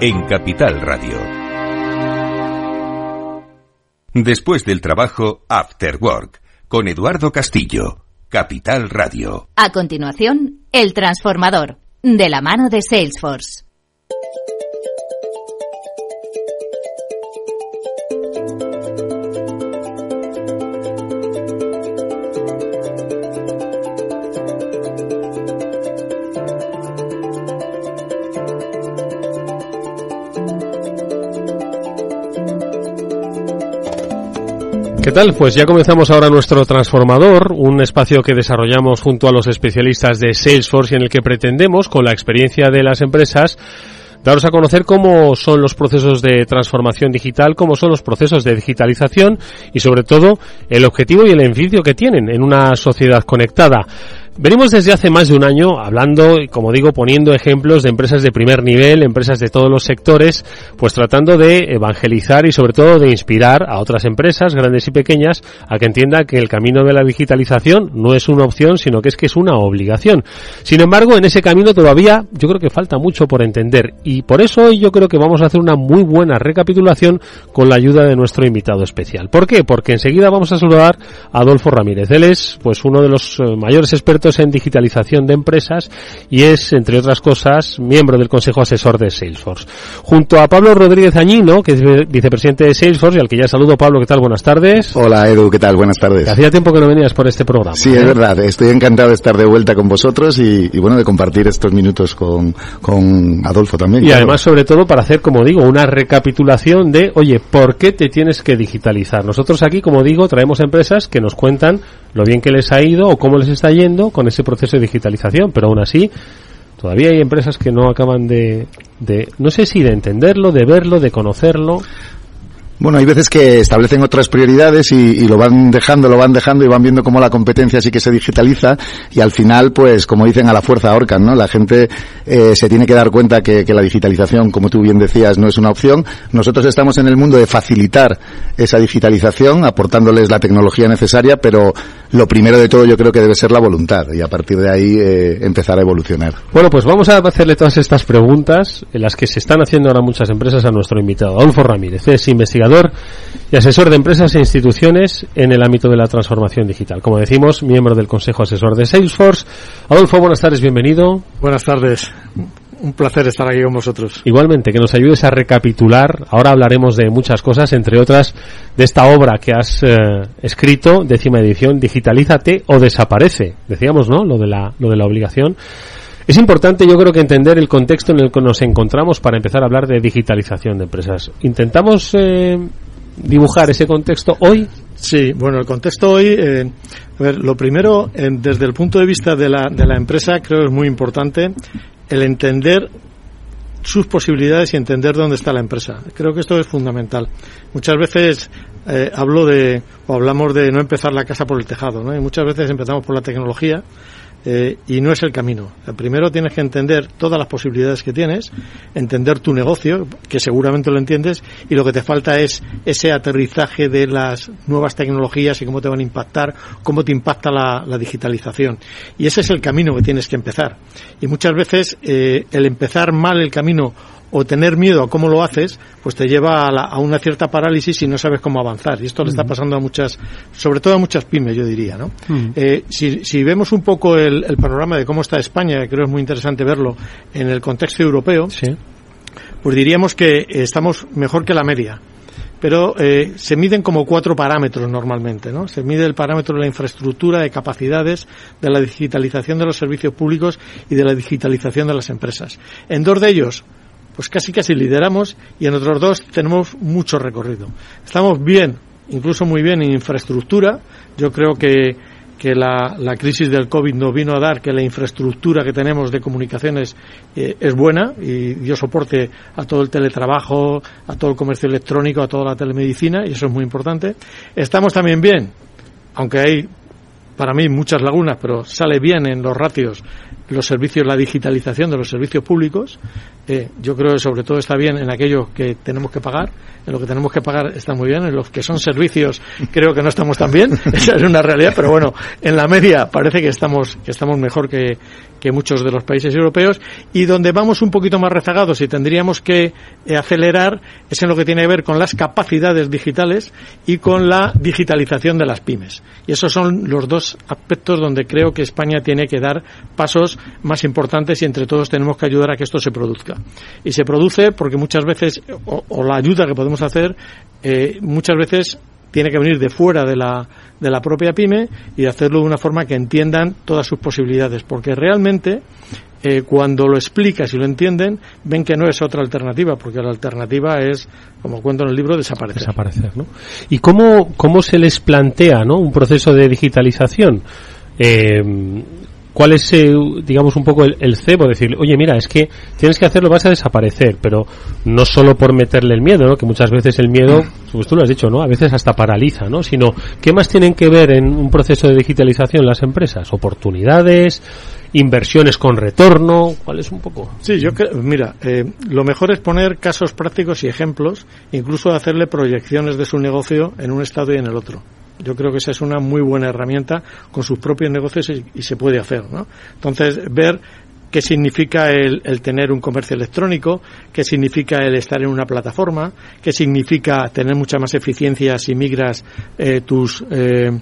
en Capital Radio. Después del trabajo, After Work, con Eduardo Castillo, Capital Radio. A continuación, El Transformador, de la mano de Salesforce. ¿Qué tal? Pues ya comenzamos ahora nuestro transformador, un espacio que desarrollamos junto a los especialistas de Salesforce y en el que pretendemos, con la experiencia de las empresas, daros a conocer cómo son los procesos de transformación digital, cómo son los procesos de digitalización y sobre todo el objetivo y el beneficio que tienen en una sociedad conectada. Venimos desde hace más de un año hablando y, como digo, poniendo ejemplos de empresas de primer nivel, empresas de todos los sectores, pues tratando de evangelizar y sobre todo de inspirar a otras empresas, grandes y pequeñas, a que entiendan que el camino de la digitalización no es una opción, sino que es que es una obligación. Sin embargo, en ese camino todavía yo creo que falta mucho por entender y por eso hoy yo creo que vamos a hacer una muy buena recapitulación con la ayuda de nuestro invitado especial. ¿Por qué? Porque enseguida vamos a saludar a Adolfo Ramírez. Él es pues uno de los eh, mayores expertos en digitalización de empresas y es, entre otras cosas, miembro del Consejo Asesor de Salesforce. Junto a Pablo Rodríguez Añino, que es vi- vicepresidente de Salesforce y al que ya saludo. Pablo, ¿qué tal? Buenas tardes. Hola Edu, ¿qué tal? Buenas tardes. Hacía tiempo que no venías por este programa. Sí, ¿eh? es verdad. Estoy encantado de estar de vuelta con vosotros y, y bueno, de compartir estos minutos con, con Adolfo también. Y claro. además, sobre todo, para hacer, como digo, una recapitulación de, oye, ¿por qué te tienes que digitalizar? Nosotros aquí, como digo, traemos empresas que nos cuentan lo bien que les ha ido o cómo les está yendo con ese proceso de digitalización, pero aún así, todavía hay empresas que no acaban de, de no sé si de entenderlo, de verlo, de conocerlo. Bueno, hay veces que establecen otras prioridades y, lo van dejando, lo van dejando y van viendo cómo la competencia sí que se digitaliza y al final, pues, como dicen, a la fuerza ahorcan, ¿no? La gente eh, se tiene que dar cuenta que, que la digitalización, como tú bien decías, no es una opción. Nosotros estamos en el mundo de facilitar esa digitalización, aportándoles la tecnología necesaria, pero lo primero de todo yo creo que debe ser la voluntad y a partir de ahí eh, empezar a evolucionar. Bueno, pues vamos a hacerle todas estas preguntas, en las que se están haciendo ahora muchas empresas a nuestro invitado, Adolfo Ramírez. Y asesor de empresas e instituciones en el ámbito de la transformación digital. Como decimos, miembro del Consejo Asesor de Salesforce. Adolfo, buenas tardes, bienvenido. Buenas tardes. Un placer estar aquí con vosotros. Igualmente, que nos ayudes a recapitular. Ahora hablaremos de muchas cosas, entre otras de esta obra que has eh, escrito, décima edición, Digitalízate o desaparece. Decíamos, ¿no? Lo de la, lo de la obligación. Es importante, yo creo que entender el contexto en el que nos encontramos para empezar a hablar de digitalización de empresas. Intentamos eh, dibujar ese contexto hoy Sí, bueno, el contexto hoy, eh, a ver, lo primero, eh, desde el punto de vista de la, de la empresa, creo que es muy importante el entender sus posibilidades y entender dónde está la empresa. Creo que esto es fundamental. Muchas veces eh, hablo de, o hablamos de no empezar la casa por el tejado, ¿no? Y muchas veces empezamos por la tecnología eh, y no es el camino. Primero tienes que entender todas las posibilidades que tienes, entender tu negocio, que seguramente lo entiendes, y lo que te falta es ese aterrizaje de las nuevas tecnologías y cómo te van a impactar, cómo te impacta la, digitalización. Y ese es el camino que tienes que empezar. Y muchas veces eh, el empezar mal el camino o tener miedo a cómo lo haces, pues te lleva a, la- a una cierta parálisis y no sabes cómo avanzar. Y esto le está pasando a muchas, sobre todo a muchas pymes, yo diría, ¿no? Eh, si, si vemos un poco el, el panorama de cómo está España, que creo es muy interesante verlo en el contexto europeo, pues diríamos que estamos mejor que la media. Pero eh, se miden como cuatro parámetros normalmente, ¿no? Se mide el parámetro de la infraestructura, de capacidades, de la digitalización de los servicios públicos y de la digitalización de las empresas. En dos de ellos, pues casi casi lideramos y en otros dos tenemos mucho recorrido. Estamos bien, incluso muy bien en infraestructura. Yo creo que, que la, la crisis del COVID nos vino a dar que la infraestructura que tenemos de comunicaciones eh, es buena y dio soporte a todo el teletrabajo, a todo el comercio electrónico, a toda la telemedicina y eso es muy importante. Estamos también bien, aunque hay para mí muchas lagunas, pero sale bien en los ratios los servicios, la digitalización de los servicios públicos. Eh, yo creo que sobre todo está bien en aquellos que tenemos que pagar. En lo que tenemos que pagar está muy bien. En los que son servicios creo que no estamos tan bien. (laughs) Esa es una realidad. Pero bueno, en la media parece que estamos, que estamos mejor que, que muchos de los países europeos. Y donde vamos un poquito más rezagados y tendríamos que eh, acelerar es en lo que tiene que ver con las capacidades digitales y con la digitalización de las pymes. Y esos son los dos aspectos donde creo que España tiene que dar pasos más importantes y entre todos tenemos que ayudar a que esto se produzca. Y se produce porque muchas veces, o, la ayuda que podemos hacer, eh, muchas veces tiene que venir de fuera de la, de la propia pyme y hacerlo de una forma que entiendan todas sus posibilidades, porque realmente eh, cuando lo explicas y lo entienden, ven que no es otra alternativa, porque la alternativa es, como cuento en el libro, desaparecer. Desaparecer, ¿no? ¿Y cómo, cómo se les plantea, ¿no? Un proceso de digitalización. Eh, ¿Cuál es, eh, digamos, un poco el, cebo? Decir, oye, mira, es que tienes que hacerlo, vas a desaparecer, pero no solo por meterle el miedo, ¿no? Que muchas veces el miedo, pues tú lo has dicho, ¿no? A veces hasta paraliza, ¿no? Sino, ¿qué más tienen que ver en un proceso de digitalización las empresas? ¿Oportunidades? ¿Inversiones con retorno? ¿Cuál es un poco? Sí, yo creo, mira, eh, lo mejor es poner casos prácticos y ejemplos, incluso hacerle proyecciones de su negocio en un estado y en el otro. Yo creo que esa es una muy buena herramienta con sus propios negocios y, y se puede hacer, ¿no? Entonces, ver qué significa el, el, tener un comercio electrónico, qué significa el estar en una plataforma, qué significa tener mucha más eficiencia si migras eh, tus eh,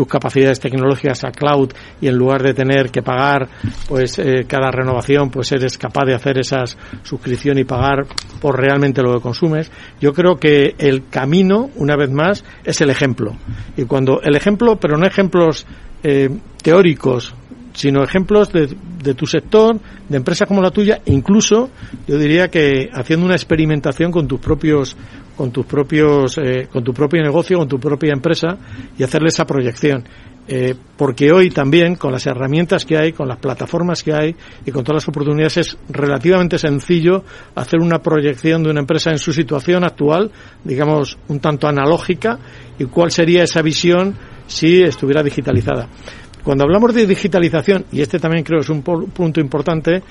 tus capacidades tecnológicas a cloud y en lugar de tener que pagar pues eh, cada renovación pues eres capaz de hacer esa suscripción y pagar por realmente lo que consumes. Yo creo que el camino una vez más es el ejemplo. Y cuando el ejemplo pero no ejemplos eh, teóricos sino ejemplos de, de, tu sector, de empresas como la tuya, incluso yo diría que haciendo una experimentación con tus propios, con tus propios, eh, con tu propio negocio, con tu propia empresa y hacerle esa proyección. Eh, porque hoy también, con las herramientas que hay, con las plataformas que hay y con todas las oportunidades, es relativamente sencillo hacer una proyección de una empresa en su situación actual, digamos, un tanto analógica, y cuál sería esa visión si estuviera digitalizada. Cuando hablamos de digitalización, y este también creo es un punto importante,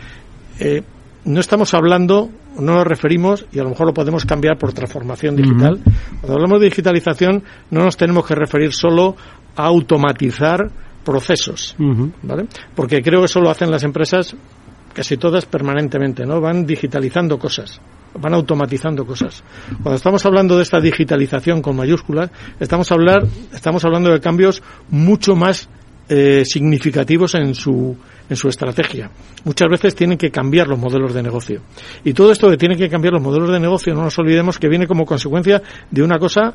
eh, no estamos hablando, no nos referimos, y a lo mejor lo podemos cambiar por transformación digital. Uh -huh. Cuando hablamos de digitalización, no nos tenemos que referir solo a automatizar procesos, uh -huh. ¿vale? Porque creo que eso lo hacen las empresas casi todas permanentemente, ¿no? Van digitalizando cosas van automatizando cosas. Cuando estamos hablando de esta digitalización con mayúsculas, estamos, hablar, estamos hablando de cambios mucho más eh, significativos en su, en su estrategia. Muchas veces tienen que cambiar los modelos de negocio. Y todo esto que tiene que cambiar los modelos de negocio, no nos olvidemos que viene como consecuencia de una cosa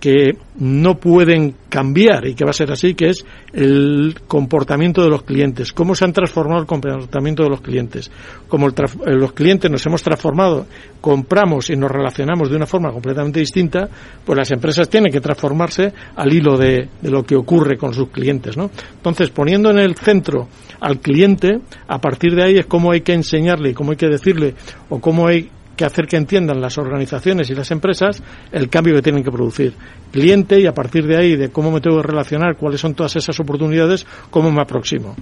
que no pueden cambiar y que va a ser así, que es el comportamiento de los clientes, cómo se han transformado el comportamiento de los clientes. Como los clientes nos hemos transformado, compramos y nos relacionamos de una forma completamente distinta, pues las empresas tienen que transformarse al hilo de, de lo que ocurre con sus clientes. ¿no? Entonces, poniendo en el centro al cliente, a partir de ahí es cómo hay que enseñarle cómo hay que decirle o cómo hay que hacer que entiendan las organizaciones y las empresas el cambio que tienen que producir. Cliente y a partir de ahí, de cómo me tengo que relacionar, cuáles son todas esas oportunidades, cómo me aproximo.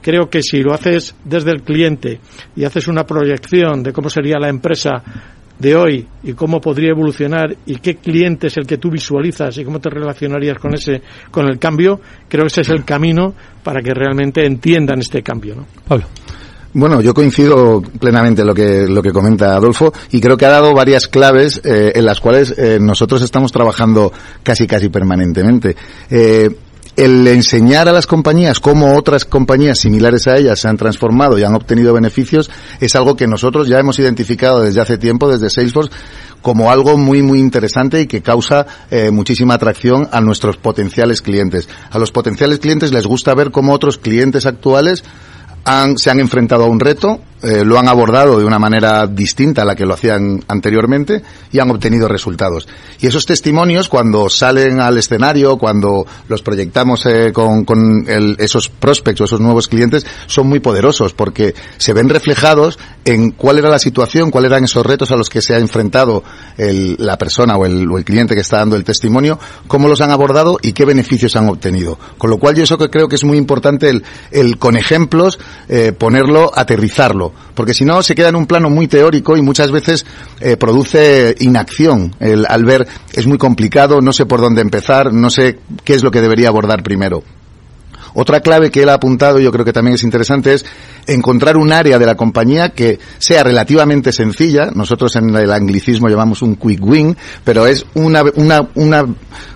Creo que si lo haces desde el cliente y haces una proyección de cómo sería la empresa de hoy y cómo podría evolucionar y qué cliente es el que tú visualizas y cómo te relacionarías con ese con el cambio, creo que ese es el camino para que realmente entiendan este cambio, ¿no? Pablo. Bueno, yo coincido plenamente en lo que, lo que comenta Adolfo y creo que ha dado varias claves eh, en las cuales eh, nosotros estamos trabajando casi casi permanentemente. Eh, el enseñar a las compañías cómo otras compañías similares a ellas se han transformado y han obtenido beneficios es algo que nosotros ya hemos identificado desde hace tiempo, desde Salesforce, como algo muy, muy interesante y que causa eh, muchísima atracción a nuestros potenciales clientes. A los potenciales clientes les gusta ver cómo otros clientes actuales han, se han enfrentado a un reto, eh, lo han abordado de una manera distinta a la que lo hacían anteriormente y han obtenido resultados. Y esos testimonios, cuando salen al escenario, cuando los proyectamos eh, con, el, esos prospects o esos nuevos clientes, son muy poderosos porque se ven reflejados en cuál era la situación, cuáles eran esos retos a los que se ha enfrentado el, la persona o el, o el, cliente que está dando el testimonio, cómo los han abordado y qué beneficios han obtenido. Con lo cual yo eso que creo que es muy importante el, el con ejemplos eh, ponerlo, aterrizarlo, porque si no se queda en un plano muy teórico y muchas veces eh, produce inacción. El, al ver es muy complicado, no sé por dónde empezar, no sé qué es lo que debería abordar primero. Otra clave que él ha apuntado, yo creo que también es interesante, es encontrar un área de la compañía que sea relativamente sencilla. Nosotros en el anglicismo llamamos un quick win, pero es una, una, una,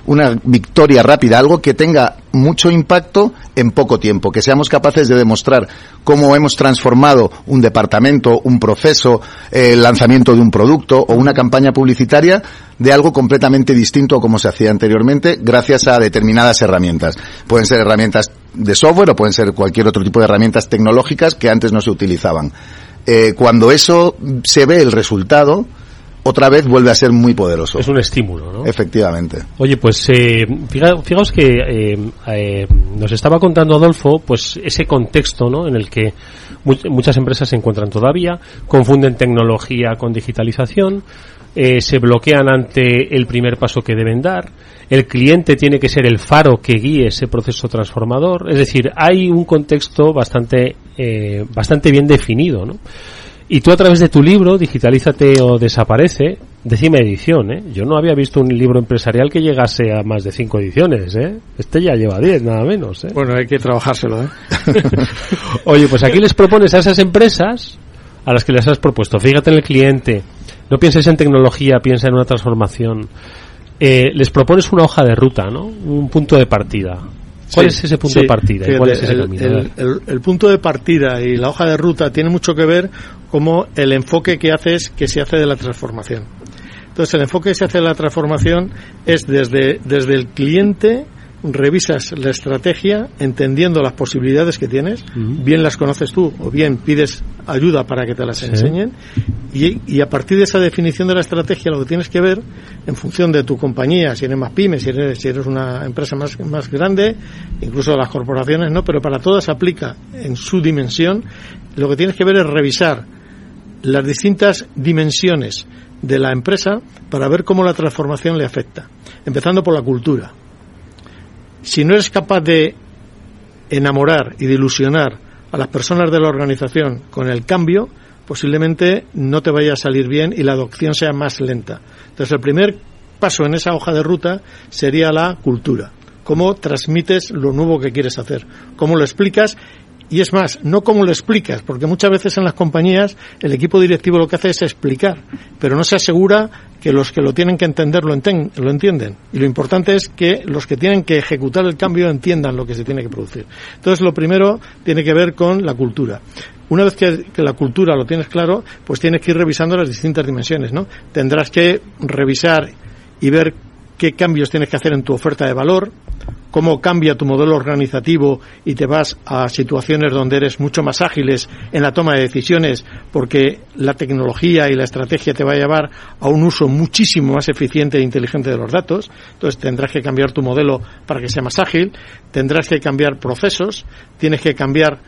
una victoria rápida, algo que tenga mucho impacto en poco tiempo, que seamos capaces de demostrar cómo hemos transformado un departamento, un proceso, el lanzamiento de un producto o una campaña publicitaria de algo completamente distinto a como se hacía anteriormente gracias a determinadas herramientas. Pueden ser herramientas de software o pueden ser cualquier otro tipo de herramientas tecnológicas que antes no se utilizaban. Eh, cuando eso se ve el resultado, otra vez vuelve a ser muy poderoso. Es un estímulo, ¿no? Efectivamente. Oye, pues eh, fijaos que eh, eh, nos estaba contando Adolfo, pues ese contexto, ¿no? En el que muchas empresas se encuentran todavía, confunden tecnología con digitalización, eh, se bloquean ante el primer paso que deben dar, el cliente tiene que ser el faro que guíe ese proceso transformador, es decir, hay un contexto bastante, eh, bastante bien definido, ¿no? Y tú a través de tu libro, Digitalízate o Desaparece, décima edición, ¿eh? Yo no había visto un libro empresarial que llegase a más de cinco ediciones, ¿eh? Este ya lleva diez, nada menos, ¿eh? Bueno, hay que trabajárselo, ¿eh? (laughs) Oye, pues aquí les propones a esas empresas a las que les has propuesto, fíjate en el cliente, no pienses en tecnología, piensa en una transformación. Eh, les propones una hoja de ruta, ¿no? Un punto de partida. ¿Cuál Sí, es ese punto sí. de partida? ¿Cuál es ese el, camino? El- ver. el- el punto de partida y la hoja de ruta tiene mucho que ver como el enfoque que haces que se hace de la transformación. Entonces, el enfoque que se hace de la transformación es desde, desde el cliente revisas la estrategia entendiendo las posibilidades que tienes, bien las conoces tú o bien pides ayuda para que te las Sí. enseñen y, a partir de esa definición de la estrategia lo que tienes que ver en función de tu compañía, si eres más pyme, si eres, si eres una empresa más, más grande, incluso las corporaciones, ¿no? Pero para todas aplica en su dimensión. Lo que tienes que ver es revisar las distintas dimensiones de la empresa para ver cómo la transformación le afecta, empezando por la cultura. Si no eres capaz de enamorar y de ilusionar a las personas de la organización con el cambio, posiblemente no te vaya a salir bien y la adopción sea más lenta. Entonces, el primer paso en esa hoja de ruta sería la cultura. Cómo transmites lo nuevo que quieres hacer, cómo lo explicas y es más, no cómo lo explicas, porque muchas veces en las compañías el equipo directivo lo que hace es explicar, pero no se asegura que los que lo tienen que entender lo, enten- lo entienden. Y lo importante es que los que tienen que ejecutar el cambio entiendan lo que se tiene que producir. Entonces, lo primero tiene que ver con la cultura. Una vez que, la cultura lo tienes claro, pues tienes que ir revisando las distintas dimensiones, ¿no? Tendrás que revisar y ver qué cambios tienes que hacer en tu oferta de valor, cómo cambia tu modelo organizativo y te vas a situaciones donde eres mucho más ágiles en la toma de decisiones porque la tecnología y la estrategia te va a llevar a un uso muchísimo más eficiente e inteligente de los datos. Entonces tendrás que cambiar tu modelo para que sea más ágil, tendrás que cambiar procesos, tienes que cambiar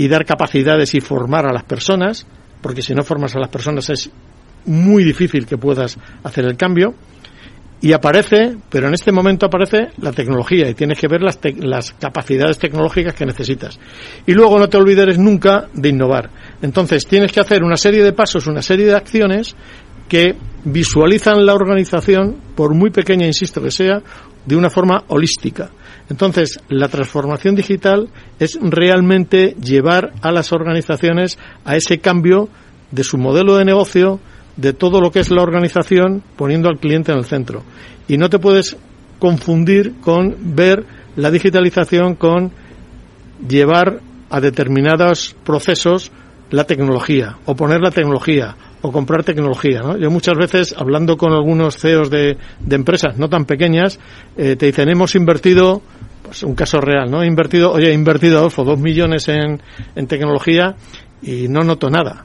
y dar capacidades y formar a las personas, porque si no formas a las personas es muy difícil que puedas hacer el cambio y aparece, pero en este momento aparece la tecnología y tienes que ver las, las, capacidades tecnológicas que necesitas. Y luego no te olvides nunca de innovar. Entonces tienes que hacer una serie de pasos, una serie de acciones que visualizan la organización, por muy pequeña, insisto que sea, de una forma holística. Entonces, la transformación digital es realmente llevar a las organizaciones a ese cambio de su modelo de negocio, de todo lo que es la organización poniendo al cliente en el centro. Y no te puedes confundir con ver la digitalización con llevar a determinados procesos la tecnología o poner la tecnología o comprar tecnología. ¿no? Yo muchas veces, hablando con algunos CEOs de, de empresas no tan pequeñas, eh, te dicen, hemos invertido, pues un caso real, ¿no? He invertido, oye, he invertido, Adolfo, dos millones en, en tecnología y no noto nada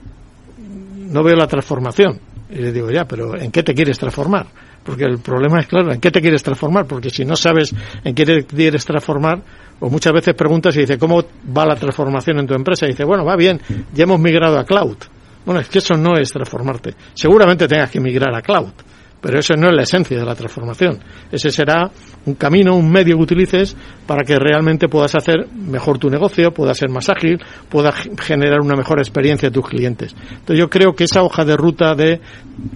no veo la transformación. Y le digo, ya, pero ¿en qué te quieres transformar? Porque el problema es claro, ¿en qué te quieres transformar? Porque si no sabes en qué te quieres transformar, o muchas veces preguntas y dice, ¿cómo va la transformación en tu empresa? Y dice, bueno, va bien, ya hemos migrado a cloud. Bueno, es que eso no es transformarte. Seguramente tengas que migrar a cloud pero eso no es la esencia de la transformación. Ese será un camino, un medio que utilices para que realmente puedas hacer mejor tu negocio, puedas ser más ágil, puedas generar una mejor experiencia a tus clientes. Entonces yo creo que esa hoja de ruta de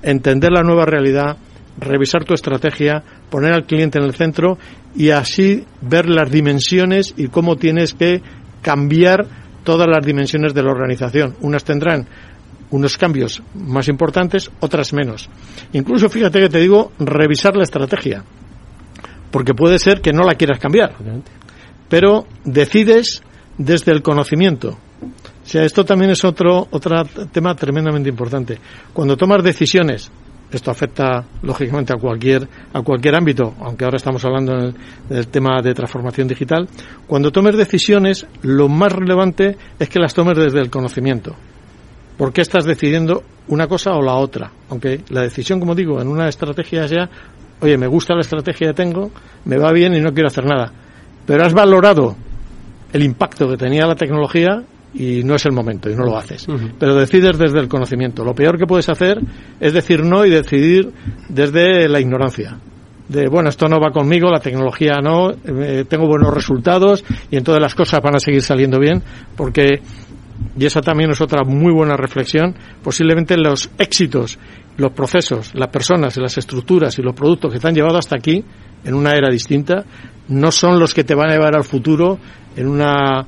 entender la nueva realidad, revisar tu estrategia, poner al cliente en el centro y así ver las dimensiones y cómo tienes que cambiar todas las dimensiones de la organización. Unas tendrán unos cambios más importantes, otras menos. Incluso fíjate que te digo revisar la estrategia, porque puede ser que no la quieras cambiar, pero decides desde el conocimiento. O sea, esto también es otro, otro tema tremendamente importante. Cuando tomas decisiones, esto afecta lógicamente a cualquier, a cualquier ámbito, aunque ahora estamos hablando del tema de transformación digital, cuando tomes decisiones, lo más relevante es que las tomes desde el conocimiento. ¿Por qué estás decidiendo una cosa o la otra? Aunque la decisión, como digo, en una estrategia sea, oye, me gusta la estrategia que tengo, me va bien y no quiero hacer nada. Pero has valorado el impacto que tenía la tecnología y no es el momento y no lo haces. Pero decides desde el conocimiento. Lo peor que puedes hacer es decir no y decidir desde la ignorancia. De, bueno, esto no va conmigo, la tecnología no, eh, tengo buenos resultados y entonces las cosas van a seguir saliendo bien porque y esa también es otra muy buena reflexión, posiblemente los éxitos, los procesos, las personas, las estructuras y los productos que te han llevado hasta aquí, en una era distinta, no son los que te van a llevar al futuro en una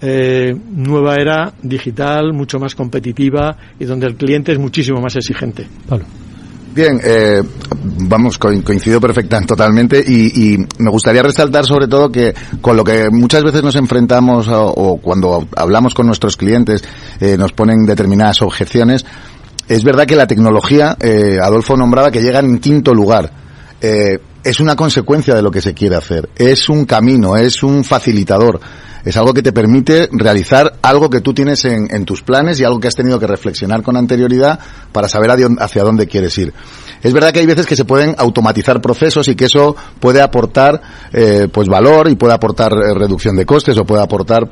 eh, nueva era digital, mucho más competitiva y donde el cliente es muchísimo más exigente. Bien, eh, vamos, coincido perfectamente, (laughs) totalmente, y, me gustaría resaltar sobre todo que con lo que muchas veces nos enfrentamos o, cuando hablamos con nuestros clientes eh, nos ponen determinadas objeciones, es verdad que la tecnología, eh, Adolfo nombraba que llega en quinto lugar. Eh, es una consecuencia de lo que se quiere hacer, es un camino, es un facilitador es algo que te permite realizar algo que tú tienes en, tus planes y algo que has tenido que reflexionar con anterioridad para saber hacia dónde quieres ir. Es verdad que hay veces que se pueden automatizar procesos y que eso puede aportar eh, pues valor y puede aportar eh, reducción de costes o puede aportar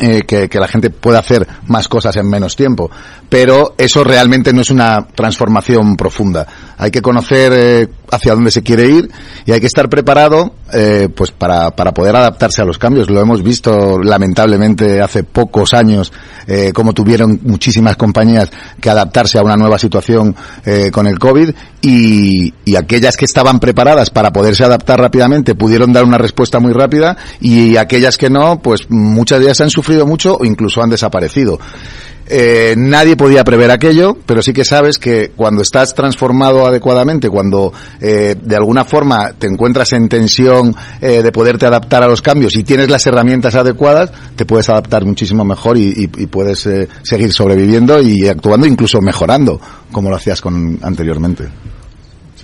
eh, que, la gente pueda hacer más cosas en menos tiempo. Pero eso realmente no es una transformación profunda. Hay que conocer eh, hacia dónde se quiere ir y hay que estar preparado eh, pues para, para poder adaptarse a los cambios. Lo hemos visto lamentablemente hace pocos años eh, como tuvieron muchísimas compañías que adaptarse a una nueva situación eh, con el COVID y, y aquellas que estaban preparadas para poderse adaptar rápidamente pudieron dar una respuesta muy rápida y aquellas que no, pues muchas de ellas han sufrido mucho o incluso han desaparecido. Eh, nadie podía prever aquello, pero sí que sabes que cuando estás transformado adecuadamente, cuando eh, de alguna forma te encuentras en tensión eh, de poderte adaptar a los cambios y tienes las herramientas adecuadas, te puedes adaptar muchísimo mejor y, puedes eh, seguir sobreviviendo y actuando, incluso mejorando, como lo hacías con, anteriormente.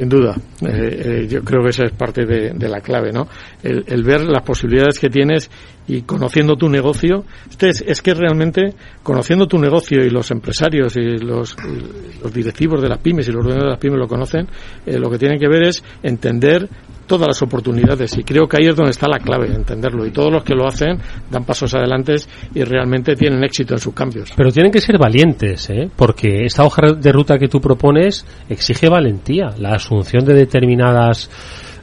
Sin duda. Eh, yo creo que esa es parte de, la clave, ¿no? El, ver las posibilidades que tienes y conociendo tu negocio. Es, que realmente, conociendo tu negocio y los empresarios y los, y los directivos de las pymes y los dueños de las pymes lo conocen, eh, lo que tienen que ver es entender todas las oportunidades y creo que ahí es donde está la clave, entenderlo. Y todos los que lo hacen dan pasos adelante y realmente tienen éxito en sus cambios. Pero tienen que ser valientes, ¿eh? porque esta hoja de ruta que tú propones exige valentía, la asunción de determinadas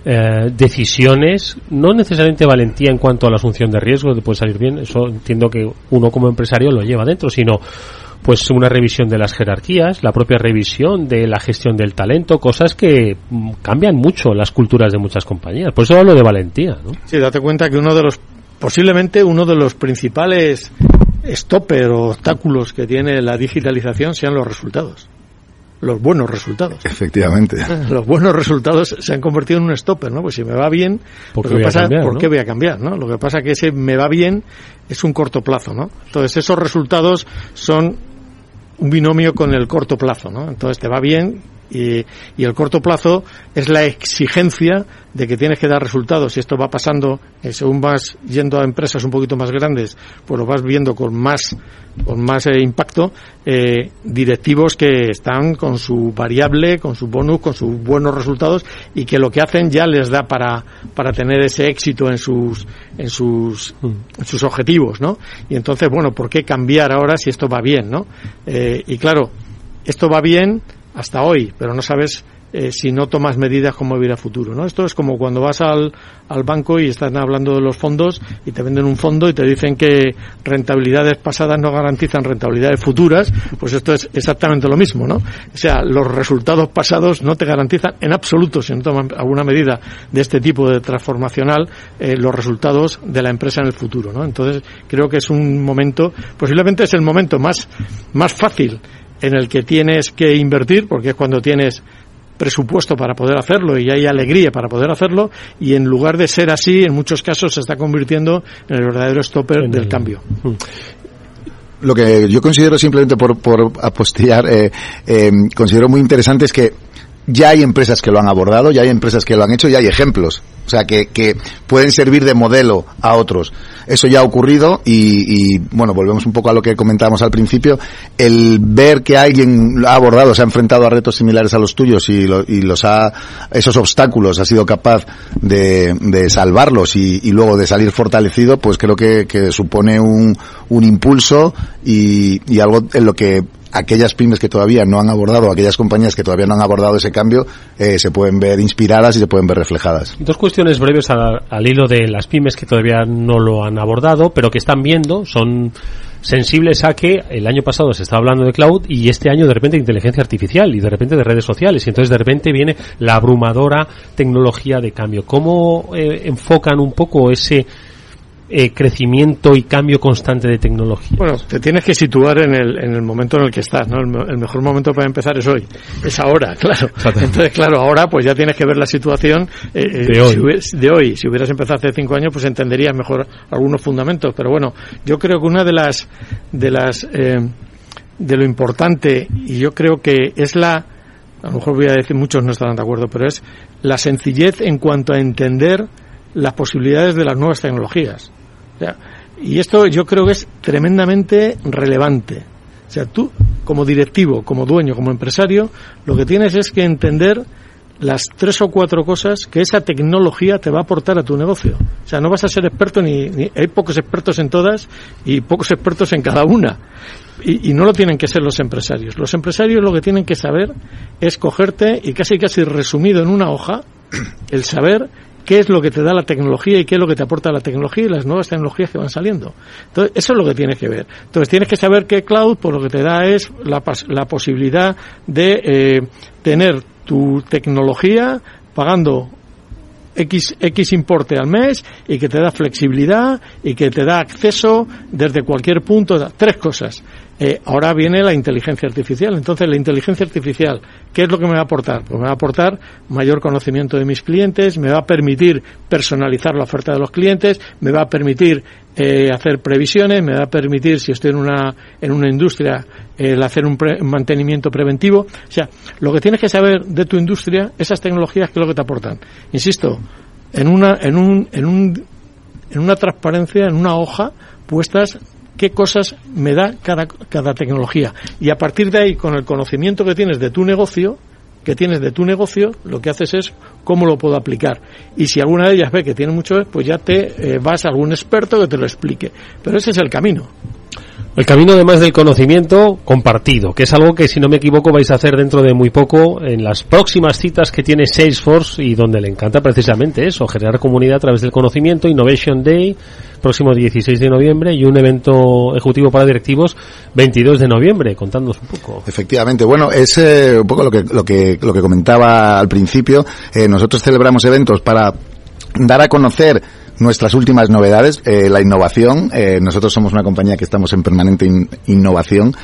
eh, decisiones, no necesariamente valentía en cuanto a la asunción de riesgo, de puede salir bien, eso entiendo que uno como empresario lo lleva dentro, sino pues una revisión de las jerarquías, la propia revisión de la gestión del talento, cosas que mm, cambian mucho las culturas de muchas compañías. Por eso hablo de valentía, ¿no? Sí, date cuenta que uno de los, posiblemente uno de los principales stopper o obstáculos que tiene la digitalización sean los resultados los buenos resultados. Efectivamente. (laughs) Los buenos resultados se han convertido en un stopper, ¿no? Pues si me va bien, ¿por qué, pasa, cambiar, ¿por ¿no? qué voy a cambiar, ¿no? Lo que pasa que ese me va bien es un corto plazo, ¿no? Entonces esos resultados son un binomio con el corto plazo, ¿no? Entonces te va bien y, y, el corto plazo es la exigencia de que tienes que dar resultados. Y esto va pasando eh, según vas yendo a empresas un poquito más grandes pues lo vas viendo con más con más eh, impacto eh, directivos que están con su variable con su bonus con sus buenos resultados y que lo que hacen ya les da para para tener ese éxito en sus en sus en sus objetivos no y entonces bueno por qué cambiar ahora si esto va bien no y claro esto va bien hasta hoy, pero no sabes eh, si no tomas medidas como ir a futuro, ¿no? Esto es como cuando vas al, al banco y están hablando de los fondos y te venden un fondo y te dicen que rentabilidades pasadas no garantizan rentabilidades futuras, pues esto es exactamente lo mismo, ¿no? O sea, los resultados pasados no te garantizan en absoluto, si no toman alguna medida de este tipo de transformacional, eh, los resultados de la empresa en el futuro, ¿no? Entonces, creo que es un momento, posiblemente es el momento más, más fácil en el que tienes que invertir, porque es cuando tienes presupuesto para poder hacerlo y hay alegría para poder hacerlo y en lugar de ser así en muchos casos se está convirtiendo en el verdadero stopper del el... cambio. Lo que yo considero simplemente por, por apostillar eh, eh, considero muy interesante es que ya hay empresas que lo han abordado, ya hay empresas que lo han hecho, ya hay ejemplos. O sea, que, que pueden servir de modelo a otros. Eso ya ha ocurrido y, y, bueno, volvemos un poco a lo que comentábamos al principio. El ver que alguien ha abordado, se ha enfrentado a retos similares a los tuyos y, lo, y los ha, esos obstáculos ha sido capaz de, de salvarlos y, y, luego de salir fortalecido, pues creo que, que supone un, un impulso y, y algo en lo que aquellas pymes que todavía no han abordado, aquellas compañías que todavía no han abordado ese cambio, eh, se pueden ver inspiradas y se pueden ver reflejadas. Dos cuestiones breves al, al, hilo de las pymes que todavía no lo han abordado, pero que están viendo, son sensibles a que el año pasado se estaba hablando de cloud y este año de repente de inteligencia artificial y de repente de redes sociales y entonces de repente viene la abrumadora tecnología de cambio. ¿Cómo eh, enfocan un poco ese eh, crecimiento y cambio constante de tecnología. Bueno, te tienes que situar en el, en el momento en el que estás, ¿no? El, el, mejor momento para empezar es hoy, es ahora, (laughs) claro. Entonces, claro, ahora pues ya tienes que ver la situación eh, de, hoy. Si hubieras, de hoy. Si hubieras empezado hace cinco años, pues entenderías mejor algunos fundamentos. Pero bueno, yo creo que una de las, de las, eh, de lo importante, y yo creo que es la, a lo mejor voy a decir muchos no estarán de acuerdo, pero es la sencillez en cuanto a entender las posibilidades de las nuevas tecnologías. O sea, y esto yo creo que es tremendamente relevante. O sea, tú, como directivo, como dueño, como empresario, lo que tienes es que entender las tres o cuatro cosas que esa tecnología te va a aportar a tu negocio. O sea, no vas a ser experto ni, ni hay pocos expertos en todas y pocos expertos en cada una. Y, y, no lo tienen que ser los empresarios. Los empresarios lo que tienen que saber es cogerte y casi casi resumido en una hoja el saber qué es lo que te da la tecnología y qué es lo que te aporta la tecnología y las nuevas tecnologías que van saliendo. Entonces, eso es lo que tienes que ver. Entonces, tienes que saber que cloud, por lo que te da es la, la posibilidad de eh, tener tu tecnología pagando X, X importe al mes y que te da flexibilidad y que te da acceso desde cualquier punto. Tres cosas. Eh, ahora viene la inteligencia artificial. Entonces, la inteligencia artificial, ¿qué es lo que me va a aportar? Pues me va a aportar mayor conocimiento de mis clientes, me va a permitir personalizar la oferta de los clientes, me va a permitir eh, hacer previsiones, me va a permitir, si estoy en una, en una industria, el hacer un, mantenimiento preventivo. O sea, lo que tienes que saber de tu industria, esas tecnologías, ¿qué es lo que te aportan? Insisto, en una, en un, en un, en una transparencia, en una hoja, puestas qué cosas me da cada, cada tecnología. Y a partir de ahí, con el conocimiento que tienes de tu negocio, que tienes de tu negocio, lo que haces es cómo lo puedo aplicar. Y si alguna de ellas ve que tiene mucho, pues ya te eh, vas a algún experto que te lo explique. Pero ese es el camino. El camino además del conocimiento compartido, que es algo que si no me equivoco vais a hacer dentro de muy poco en las próximas citas que tiene Salesforce y donde le encanta precisamente eso, generar comunidad a través del conocimiento, Innovation Day, próximo 16 de noviembre y un evento ejecutivo para directivos 22 de noviembre. Contándonos un poco. Efectivamente, bueno, es eh, un poco lo que, lo que, lo que comentaba al principio. Eh, nosotros celebramos eventos para dar a conocer nuestras últimas novedades, eh, la innovación. Eh, nosotros somos una compañía que estamos en permanente innovación.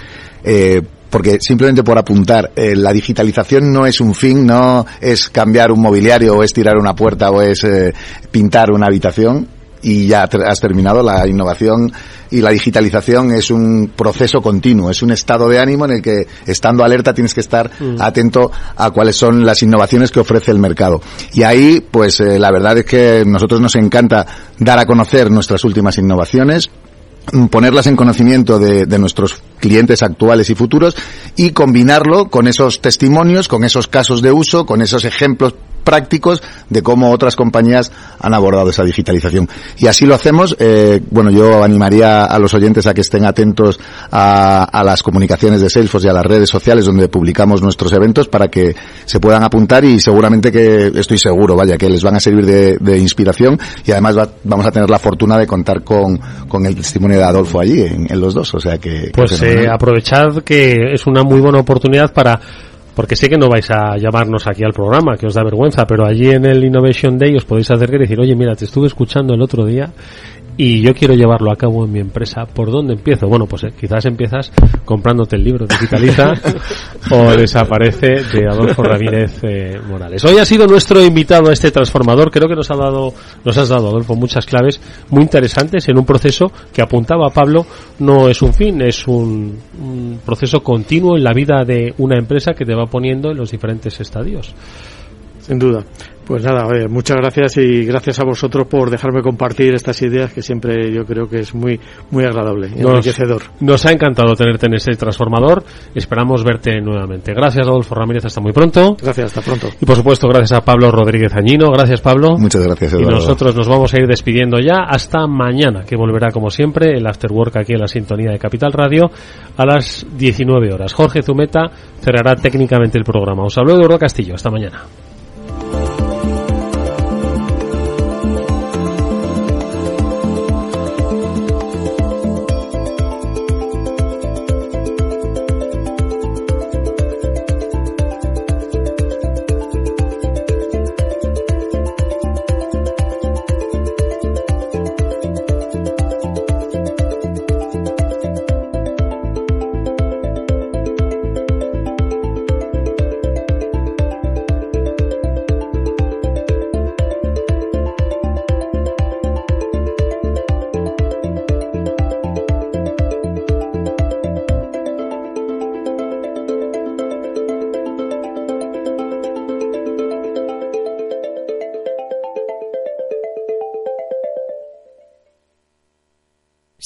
Eh, porque simplemente por apuntar, eh, la digitalización no es un fin, no es cambiar un mobiliario o es tirar una puerta o es eh, pintar una habitación y ya has terminado. La innovación y la digitalización es un proceso continuo, es un estado de ánimo en el que, estando alerta, tienes que estar mm. atento a cuáles son las innovaciones que ofrece el mercado. Y ahí, pues, eh, la verdad es que nosotros nos encanta dar a conocer nuestras últimas innovaciones, ponerlas en conocimiento de, de, nuestros clientes actuales y futuros y combinarlo con esos testimonios, con esos casos de uso, con esos ejemplos prácticos de cómo otras compañías han abordado esa digitalización. Y así lo hacemos. Eh, bueno, yo animaría a los oyentes a que estén atentos a, a, las comunicaciones de Salesforce y a las redes sociales donde publicamos nuestros eventos para que se puedan apuntar y seguramente que estoy seguro, vaya, que les van a servir de, de inspiración y además va, vamos a tener la fortuna de contar con, con el testimonio de Adolfo allí en, en los dos. O sea que. Pues eh, aprovechad que es una muy buena oportunidad para porque sé que no vais a llamarnos aquí al programa, que os da vergüenza, pero allí en el Innovation Day os podéis acercar y decir, oye, mira, te estuve escuchando el otro día y yo quiero llevarlo a cabo en mi empresa, ¿por dónde empiezo? Bueno, pues eh, quizás empiezas comprándote el libro Digitaliza (laughs) o desaparece de Adolfo Ramírez eh, Morales. Hoy ha sido nuestro invitado a este transformador, creo que nos ha dado, nos has dado Adolfo muchas claves muy interesantes en un proceso que apuntaba Pablo no es un fin, es un, un proceso continuo en la vida de una empresa que te va poniendo en los diferentes estadios. Sin duda. Pues nada, muchas gracias y gracias a vosotros por dejarme compartir estas ideas que siempre yo creo que es muy muy agradable y nos, enriquecedor. Nos ha encantado tenerte en este transformador. Esperamos verte nuevamente. Gracias, Adolfo Ramírez. Hasta muy pronto. Gracias, hasta pronto. Y por supuesto, gracias a Pablo Rodríguez Añino. Gracias, Pablo. Muchas gracias, Eduardo. Y nosotros nos vamos a ir despidiendo ya hasta mañana, que volverá como siempre el Afterwork aquí en la sintonía de Capital Radio a las 19 horas. Jorge Zumeta cerrará técnicamente el programa. Os habló Eduardo Castillo. Hasta mañana.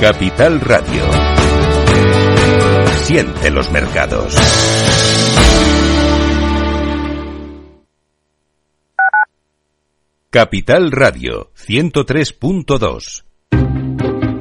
Capital Radio. Siente los mercados. Capital Radio 103.2